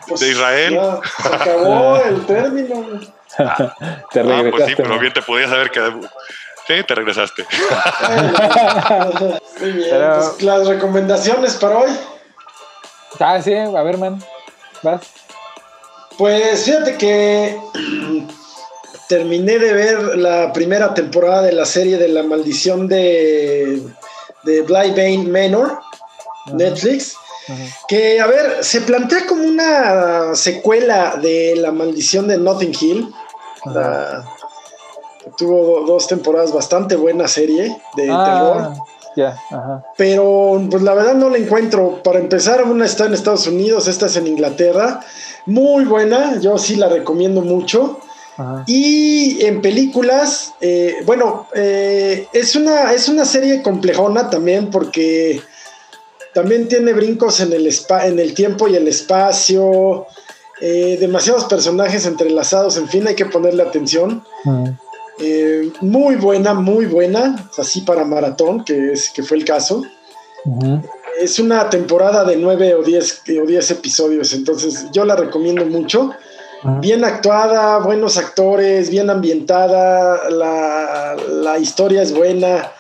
Pues, De Israel. ya, se acabó el término. güey. Te Ah, pues sí, pero bien te podías haber quedado. Te regresaste. Muy bien, Pero- pues, las recomendaciones para hoy. Ah, sí, a ver, man. Vas. Pues fíjate que terminé de ver la primera temporada de la serie de la maldición de, de Bly Bane Manor, Netflix. Ajá. Que, a ver, se plantea como una secuela de La Maldición de Notting Hill. La- tuvo do- dos temporadas bastante buena serie de terror. Ah, ya, ajá. Pero, pues la verdad no la encuentro. Para empezar, una está en Estados Unidos, esta es en Inglaterra. Muy buena, yo sí la recomiendo mucho. Ajá. Y en películas, eh, bueno, eh, es, una, es una serie complejona también porque también tiene brincos en el, espa- en el tiempo y el espacio, eh, demasiados personajes entrelazados, en fin, hay que ponerle atención. Mm. Eh, muy buena, muy buena, así para maratón, que, es, que fue el caso. Es una temporada de nueve o diez, o diez episodios, entonces yo la recomiendo mucho. Bien actuada, buenos actores, bien ambientada, la, la historia es buena.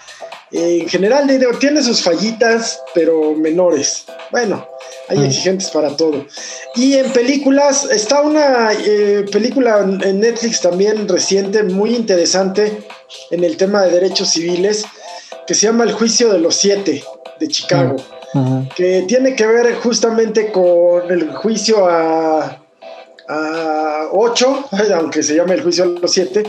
En general, tiene sus fallitas, pero menores. Bueno, hay Mm. exigentes para todo. Y en películas, está una eh, película en Netflix también reciente, muy interesante en el tema de derechos civiles, que se llama El Juicio de los Siete de Chicago Ujú. que tiene que ver justamente con el juicio a, a ocho, aunque se llame el juicio a los siete,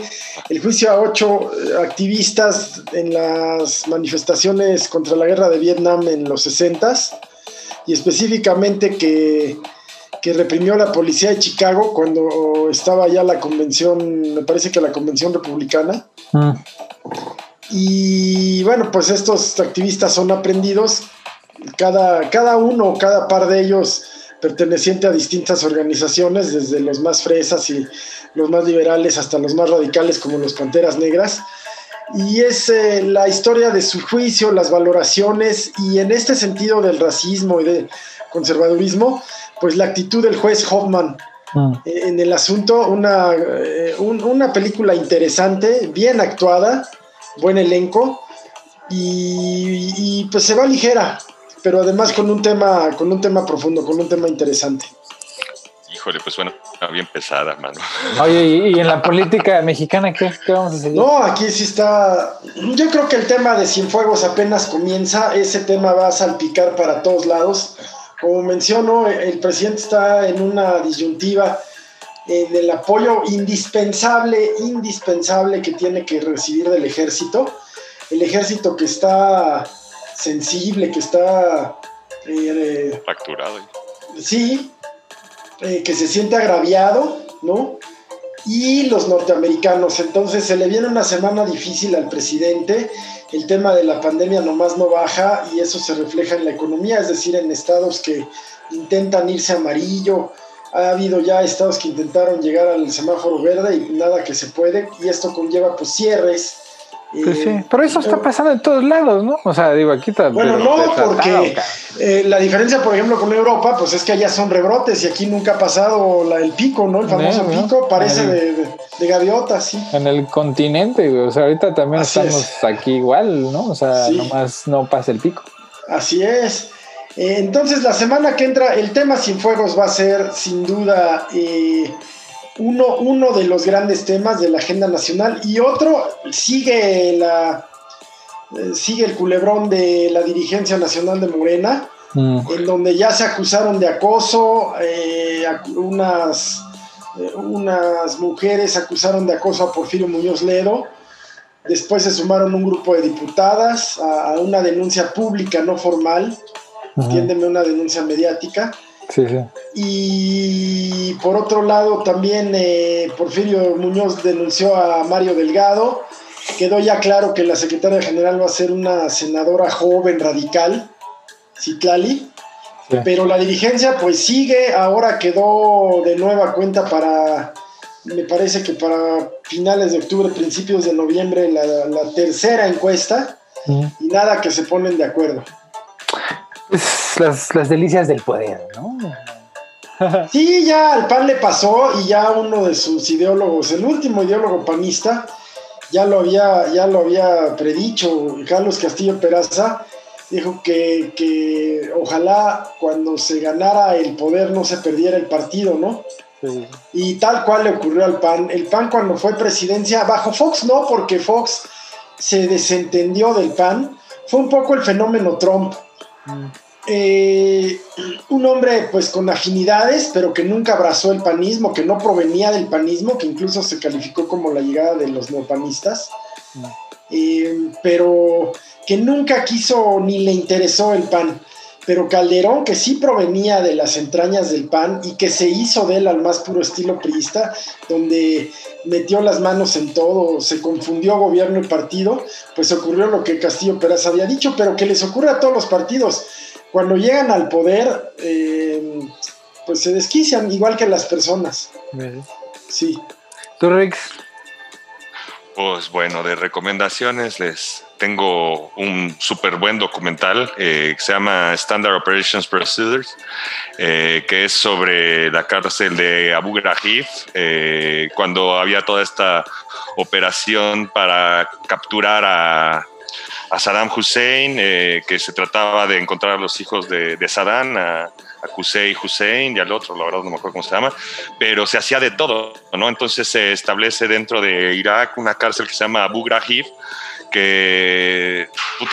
el juicio a ocho eh, activistas en las manifestaciones contra la guerra de Vietnam en los 60 y específicamente que, que reprimió la policía de Chicago cuando estaba ya la convención, me parece que la convención republicana. Mm. Y bueno, pues estos activistas son aprendidos, cada, cada uno, cada par de ellos perteneciente a distintas organizaciones, desde los más fresas y los más liberales hasta los más radicales como los Panteras Negras. Y es eh, la historia de su juicio, las valoraciones y en este sentido del racismo y del conservadurismo, pues la actitud del juez Hoffman Mm. eh, en el asunto, una, eh, un- una película interesante, bien actuada, buen elenco y, y, pues se va ligera, pero además con un tema, con un tema profundo, con un tema interesante. Híjole, pues suena bien pesada, mano. Oye, ¿y, y en la política mexicana qué, qué vamos a seguir? No, aquí sí está. Yo creo que el tema de Cienfuegos apenas comienza. Ese tema va a salpicar para todos lados. Como menciono, el presidente está en una disyuntiva en el apoyo indispensable, indispensable que tiene que recibir del ejército. El ejército que está sensible, que está, eh, Facturado. sí, eh, que se siente agraviado, ¿no? Y los norteamericanos. Entonces se le viene una semana difícil al presidente. El tema de la pandemia nomás no baja y eso se refleja en la economía, es decir, en estados que intentan irse amarillo. Ha habido ya estados que intentaron llegar al semáforo verde y nada que se puede. Y esto conlleva pues cierres. Pues eh, sí, pero eso está pasando en todos lados, ¿no? O sea, digo, aquí está. Bueno, no, porque eh, la diferencia, por ejemplo, con Europa, pues es que allá son rebrotes y aquí nunca ha pasado la- el pico, ¿no? El famoso No, no. pico parece de, de- de gaviota, sí. En el continente, güey. O sea, ahorita también Así estamos aquí igual, ¿no? O sea, Sí. nomás no pasa el pico. Así es. Eh, entonces, la semana que entra, el tema sin fuegos va a ser, sin duda, eh, uno, uno de los grandes temas de la agenda nacional y otro sigue la eh, sigue el culebrón de la dirigencia nacional de Morena. Mm. en donde ya se acusaron de acoso, eh, unas, eh, unas mujeres acusaron de acoso a Porfirio Muñoz Ledo, después se sumaron un grupo de diputadas a, a una denuncia pública no formal entiéndeme, una denuncia mediática. Sí, sí. Y por otro lado, también eh, Porfirio Muñoz denunció a Mario Delgado. Quedó ya claro que la secretaria general va a ser una senadora joven radical, Citlali. Pero la dirigencia pues sigue, ahora quedó de nueva cuenta para, me parece que para finales de octubre, principios de noviembre, la, tercera encuesta. Y nada que se ponen de acuerdo. Es las, las delicias del poder, ¿no? Sí, ya al PAN le pasó y ya uno de sus ideólogos, el último ideólogo panista, ya lo había, ya lo había predicho, Carlos Castillo Peraza, dijo que, ojalá cuando se ganara el poder no se perdiera el partido, ¿no? Y tal cual le ocurrió al PAN. El PAN cuando fue presidencia, bajo Fox no, porque Fox se desentendió del PAN, fue un poco el fenómeno Trump. Mm. Eh, un hombre pues con afinidades, pero que nunca abrazó el panismo, que no provenía del panismo, que incluso se calificó como la llegada de los neopanistas, mm. eh, pero que nunca quiso ni le interesó el pan. Pero Calderón, que sí provenía de las entrañas del PAN y que se hizo de él al más puro estilo priista, donde metió las manos en todo, se confundió gobierno y partido, pues ocurrió lo que Castillo Pérez había dicho, pero que les ocurre a todos los partidos cuando llegan al poder, eh, pues se desquician, igual que las personas. Sí. ¿Tú, Rix? Pues bueno, de recomendaciones les tengo un súper buen documental eh, que se llama Standard Operations Procedures, eh, que es sobre la cárcel de Abu Ghraib, cuando había toda esta operación para capturar a a Saddam Hussein, eh, que se trataba de encontrar a los hijos de, Saddam, a, a Hussein Hussein y al otro, la verdad no me acuerdo cómo se llama, pero se hacía de todo, ¿no? Entonces se establece dentro de Irak una cárcel que se llama Abu Ghraib, que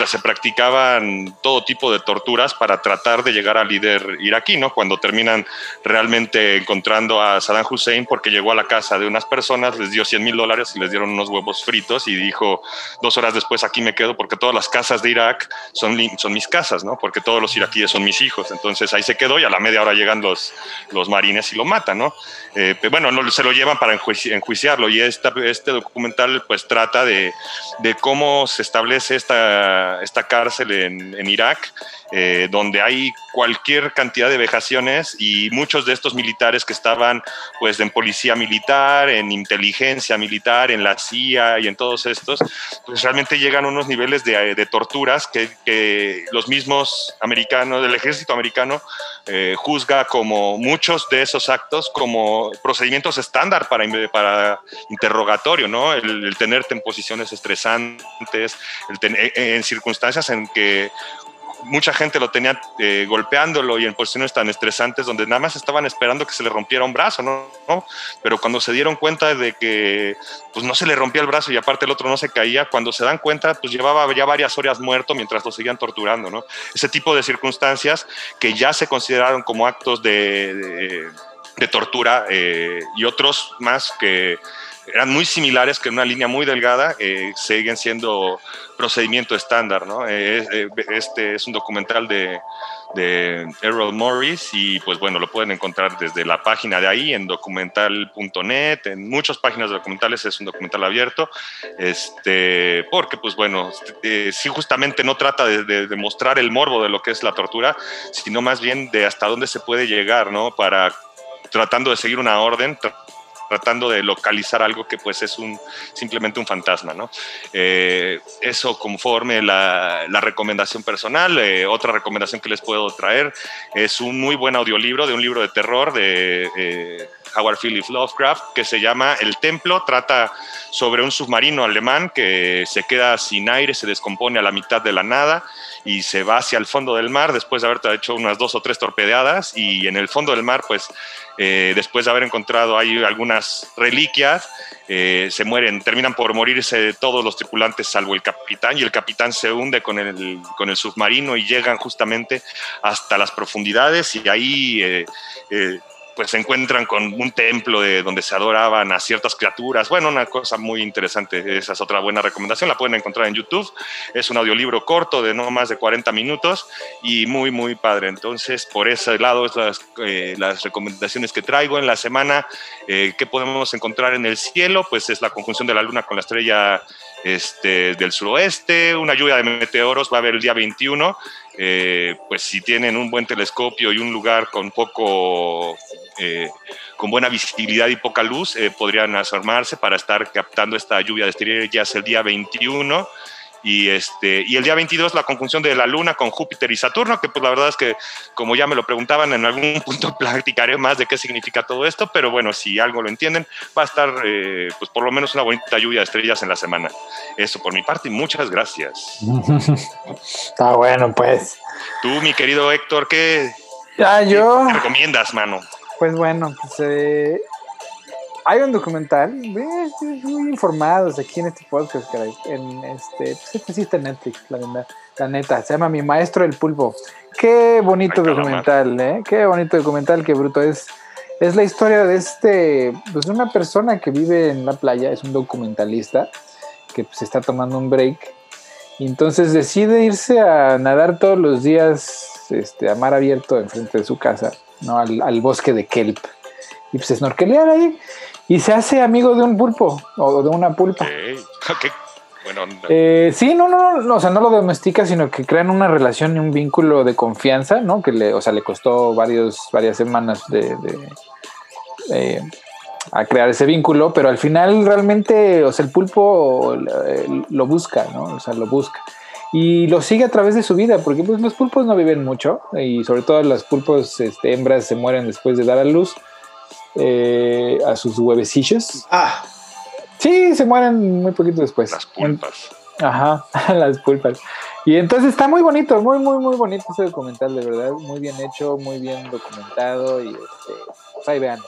se practicaban todo tipo de torturas para tratar de llegar al líder iraquí, ¿no? Cuando terminan realmente encontrando a Saddam Hussein porque llegó a la casa de unas personas, les dio 100 mil dólares y les dieron unos huevos fritos y dijo dos horas después aquí me quedo porque todas las casas de Irak son, son mis casas, ¿no? Porque todos los iraquíes son mis hijos. Entonces ahí se quedó y a la media hora llegan los, los marines y lo matan, ¿no? Eh, bueno, no, se lo llevan para enjuiciarlo y esta, este documental pues trata de, de cómo se establece esta, esta cárcel en, en Irak eh, donde hay cualquier cantidad de vejaciones y muchos de estos militares que estaban pues en policía militar, en inteligencia militar, en la CIA y en todos estos, pues realmente llegan a unos niveles de, de torturas que, que, los mismos americanos, del ejército americano, eh, juzga como muchos de esos actos como procedimientos estándar para, para interrogatorio, ¿no? El, tenerte en posiciones estresantes, el en circunstancias en que mucha gente lo tenía eh, golpeándolo y en posiciones tan estresantes donde nada más estaban esperando que se le rompiera un brazo, ¿no? Pero cuando se dieron cuenta de que pues no se le rompía el brazo y aparte el otro no se caía, cuando se dan cuenta pues llevaba ya varias horas muerto mientras lo seguían torturando, ¿no? Ese tipo de circunstancias que ya se consideraron como actos de, de, tortura eh, y otros más que eran muy similares, que en una línea muy delgada eh, siguen siendo procedimiento estándar. ¿no? Eh, eh, este es un documental de, de Errol Morris y pues bueno, lo pueden encontrar desde la página de ahí en documental.net, en muchas páginas de documentales es un documental abierto, este, porque pues bueno, eh, sí justamente no trata de, de, mostrar el morbo de lo que es la tortura, sino más bien de hasta dónde se puede llegar, ¿no? Para tratando de seguir una orden, tratando de localizar algo que pues es un, simplemente un fantasma, ¿no? Eh, eso conforme la, recomendación personal. Eh, otra recomendación que les puedo traer es un muy buen audiolibro de un libro de terror de eh, Howard Phillips Lovecraft que se llama El Templo. Trata sobre un submarino alemán que se queda sin aire, se descompone a la mitad de la nada y se va hacia el fondo del mar después de haber hecho unas dos o tres torpedeadas y en el fondo del mar pues eh, después de haber encontrado ahí algunas reliquias, eh, se mueren, terminan por morirse todos los tripulantes salvo el capitán y el capitán se hunde con el, con el submarino y llegan justamente hasta las profundidades y ahí... Eh, pues se encuentran con un templo de donde se adoraban a ciertas criaturas. Bueno, una cosa muy interesante. Esa es otra buena recomendación. La pueden encontrar en YouTube. Es un audiolibro corto de no más de 40 minutos y muy, muy padre. Entonces, por ese lado, las, eh, las recomendaciones que traigo en la semana. Eh, ¿Qué podemos encontrar en el cielo? Pues es la conjunción de la luna con la estrella este, del suroeste, una lluvia de meteoros va a haber el día 21. Eh, pues si tienen un buen telescopio y un lugar con poco, eh, con buena visibilidad y poca luz, eh, podrían asomarse para estar captando esta lluvia de estrellas el día 21 y, este, y el día 22 la conjunción de la Luna con Júpiter y Saturno, que pues la verdad es que como ya me lo preguntaban, en algún punto platicaré más de qué significa todo esto, pero bueno, si algo lo entienden, va a estar eh, pues por lo menos una bonita lluvia de estrellas en la semana. Eso por mi parte y muchas gracias. Está bueno, pues. Tú, mi querido Héctor, ¿qué, ya, yo... ¿qué recomiendas, mano? Pues bueno, pues eh, hay un documental, muy informados aquí en este podcast, caray. En este, pues este sí está en Netflix, la, la neta. Se llama Mi Maestro el Pulpo. Qué bonito documental, ¿eh? Qué bonito documental, qué bruto. Es, es la historia de este, pues una persona que vive en la playa, es un documentalista que pues está tomando un break y entonces decide irse a nadar todos los días este, a mar abierto enfrente de su casa, ¿no? Al, al bosque de Kelp. Y pues snorkelear ahí y se hace amigo de un pulpo o de una pulpa. Eh, sí, no, no, no, o sea, no lo domestica, sino que crean una relación y un vínculo de confianza, ¿no? Que le, o sea, le costó varios, varias semanas de, eh, a crear ese vínculo, pero al final realmente, o sea, el pulpo lo busca, ¿no? O sea, lo busca. Y lo sigue a través de su vida, porque pues los pulpos no viven mucho, y sobre todo las pulpos este, hembras se mueren después de dar a luz. Eh, a sus huevecillos. Ah. Sí, se mueren muy poquito después. Las pulpas. Ajá, las pulpas. Y entonces está muy bonito, muy, muy, muy bonito ese documental, de verdad. Muy bien hecho, muy bien documentado. Y este, pues ahí vean.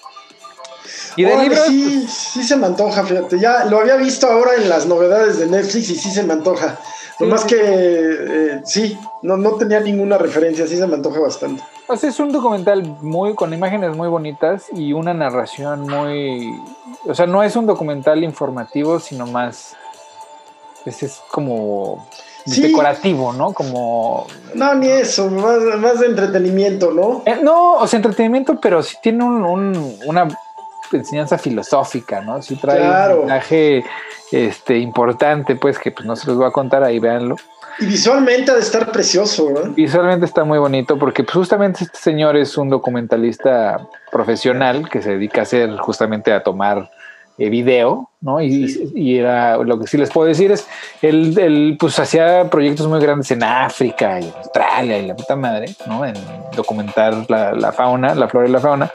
Y de libros. Sí, sí se me antoja, fíjate. Ya lo había visto ahora en las novedades de Netflix y sí se me antoja. Lo más que eh, sí, no, no tenía ninguna referencia, sí se me antoja bastante. Pues es un documental muy con imágenes muy bonitas y una narración muy, o sea, no es un documental informativo, sino más, es como decorativo, ¿no? Como no ni eso, más, de entretenimiento, ¿no? Eh, no, o sea, entretenimiento, pero sí tiene un, una enseñanza filosófica, ¿no? Sí trae un mensaje este, importante, pues que pues no se los voy a contar ahí, véanlo. Y visualmente ha de estar precioso, ¿no? Visualmente está muy bonito porque pues, justamente este señor es un documentalista profesional que se dedica a hacer justamente a tomar eh, video, ¿no? Y, era lo que sí les puedo decir es, él, él, pues hacía proyectos muy grandes en África y en Australia y la puta madre, ¿no? En documentar la, la fauna, la flora y la fauna.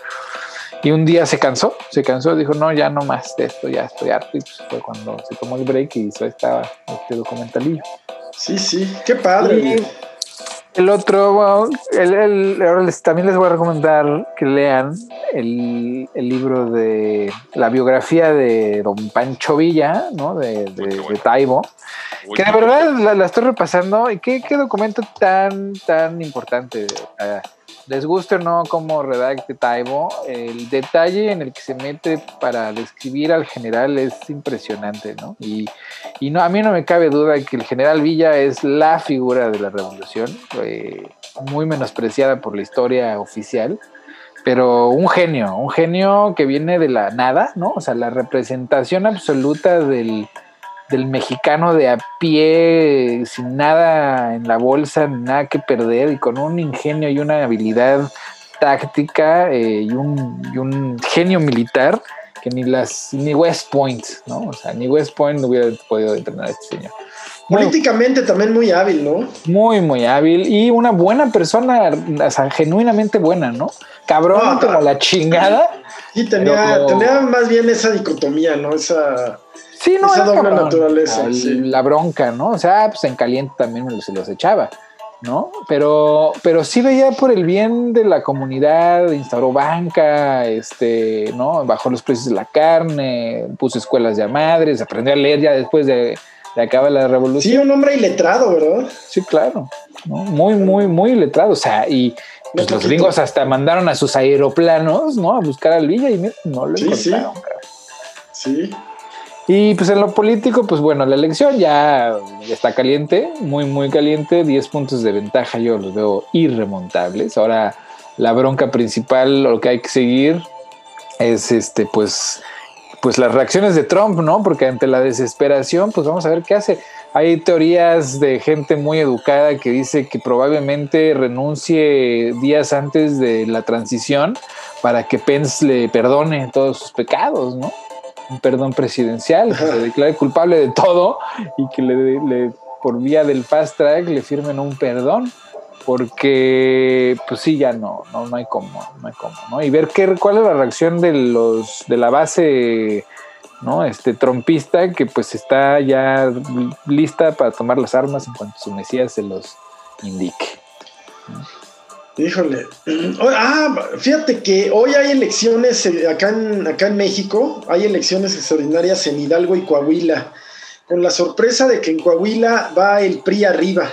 Y un día se cansó, se cansó, dijo, no, ya no más de esto, ya estoy harto. Y pues fue cuando se tomó el break y hizo esta, este documentalillo. Sí, sí, qué padre. el otro, el, el, ahora les, también les voy a recomendar que lean el, el, libro de la biografía de don Pancho Villa, ¿no? De, de, Taibo. que de verdad la, estoy repasando y qué, qué documento tan, tan importante. Uh, les guste o no cómo redacte Taibo, el detalle en el que se mete para describir al general es impresionante, ¿no? Y, no, a mí no me cabe duda que el general Villa es la figura de la revolución, muy menospreciada por la historia oficial, pero un genio, un genio que viene de la nada, ¿no? O sea, la representación absoluta del del mexicano de a pie, sin nada en la bolsa, nada que perder, y con un ingenio y una habilidad táctica eh, y, un, y, un, genio militar que ni las ni West Point, ¿no? O sea, ni West Point no hubiera podido entrenar a este señor. Políticamente también muy hábil, ¿no? Muy, muy hábil y una buena persona, o sea, genuinamente buena, ¿no? Cabrón como la chingada. Sí, tenía, tenía más bien esa dicotomía, ¿no? Esa Sí, no, Esa doble naturaleza. La bronca, ¿no? O sea, pues en caliente también se los echaba, ¿no? Pero, pero sí veía por el bien de la comunidad, instauró banca, este, ¿no? Bajó los precios de la carne, puso escuelas de madres, aprendió a leer ya después de, de acabar la revolución. Sí, un hombre iletrado, ¿verdad? Sí, claro. Muy, muy, muy iletrado. O sea, y, Pues los gringos hasta mandaron a sus aeroplanos, ¿no? A buscar al Villa y no lo encontraron. Sí. sí. Y pues en lo político, pues bueno, la elección ya está caliente, muy, muy caliente, 10 puntos de ventaja, yo los veo irremontables. Ahora la bronca principal, lo que hay que seguir es este, pues, pues las reacciones de Trump, ¿no? Porque ante la desesperación, pues vamos a ver qué hace. Hay teorías de gente muy educada que dice que probablemente renuncie días antes de la transición para que Pence le perdone todos sus pecados, ¿no? Un perdón presidencial, que se declare culpable de todo y que le, por vía del fast track le firmen un perdón porque pues sí ya no no, no hay cómo no hay cómo no y ver qué cuál es la reacción de los de la base ¿no? Este trompista que pues está ya lista para tomar las armas en cuanto su mesías se los indique. Híjole. Ah, fíjate que hoy hay elecciones eh, acá en, acá en México, hay elecciones extraordinarias en Hidalgo y Coahuila, con la sorpresa de que en Coahuila va el PRI arriba.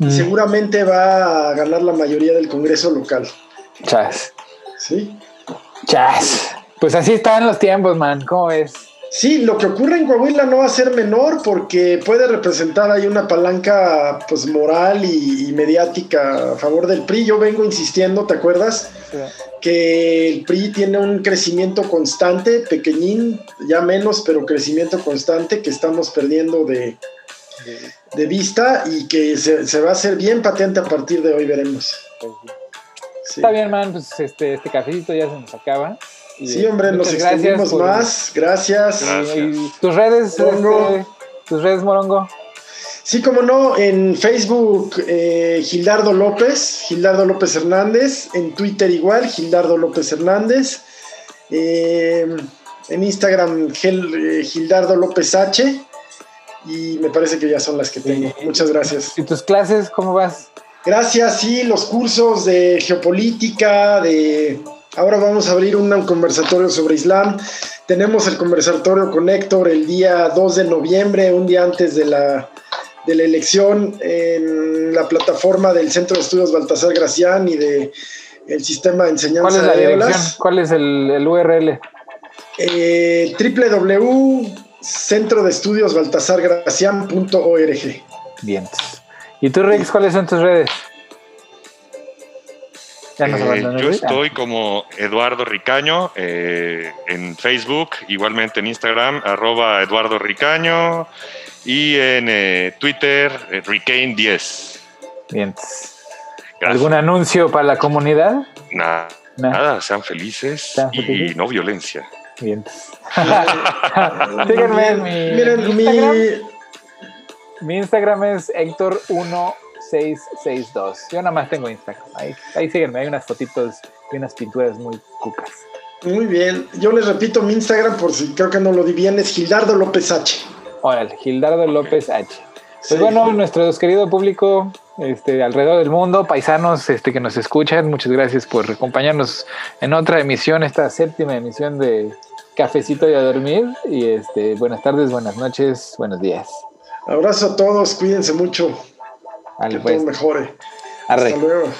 Mm. seguramente va a ganar la mayoría del Congreso local. Chas. Sí. Chas. Pues así están los tiempos, man. ¿Cómo ves? Sí, lo que ocurre en Coahuila no va a ser menor porque puede representar ahí una palanca pues moral y, mediática a favor del PRI. Yo vengo insistiendo, ¿te acuerdas? Que el PRI tiene un crecimiento constante, pequeñín, ya menos, pero crecimiento constante que estamos perdiendo de, de vista y que se, va a hacer bien patente a partir de hoy, veremos. Está bien, man, pues este, este cafecito ya se nos acaba. Sí, hombre, nos extendimos más. Gracias. tus redes, este, tus redes, Morongo. Sí, como no, en Facebook eh, Gildardo López, Gildardo López Hernández, en Twitter igual, Gildardo López Hernández, eh, en Instagram eh, Gildardo López H, y me parece que ya son las que tengo. Muchas gracias. ¿Y tus clases cómo vas? Gracias, sí, los cursos de geopolítica, de Ahora vamos a abrir un conversatorio sobre Islam. Tenemos el conversatorio con Héctor el día 2 de noviembre, un día antes de la, de la elección, en la plataforma del Centro de Estudios Baltasar Gracián y de el sistema de enseñanza ¿Cuál es la dirección? ¿Cuál es el, URL? Eh, www.centrodeestudiosbaltasargracián.org. Bien. ¿Y tú, Rex, cuáles son tus redes? Eh, yo estoy como Eduardo Ricaño eh, en Facebook, igualmente en Instagram, arroba Eduardo Ricaño y en eh, Twitter, Ricane 10. Bien. ¿Algún anuncio para la comunidad? nada, sean felices y no violencia. Bien. Síganme en mi Instagram. Mi Instagram es Héctor1 662. Yo nada más tengo Instagram. Ahí, ahí síguenme, hay unas fotitos y unas pinturas muy cucas. Muy bien. Yo les repito mi Instagram por si creo que no lo di bien, es Gildardo López H. Órale, Gildardo López H. Pues bueno, nuestro querido público este, alrededor del mundo, paisanos este, que nos escuchan, muchas gracias por acompañarnos en otra emisión, esta séptima emisión de Cafecito y a dormir. Y este, buenas tardes, buenas noches, buenos días. Abrazo a todos, cuídense mucho. Vale, que pues. todo mejore. Arre. Hasta luego.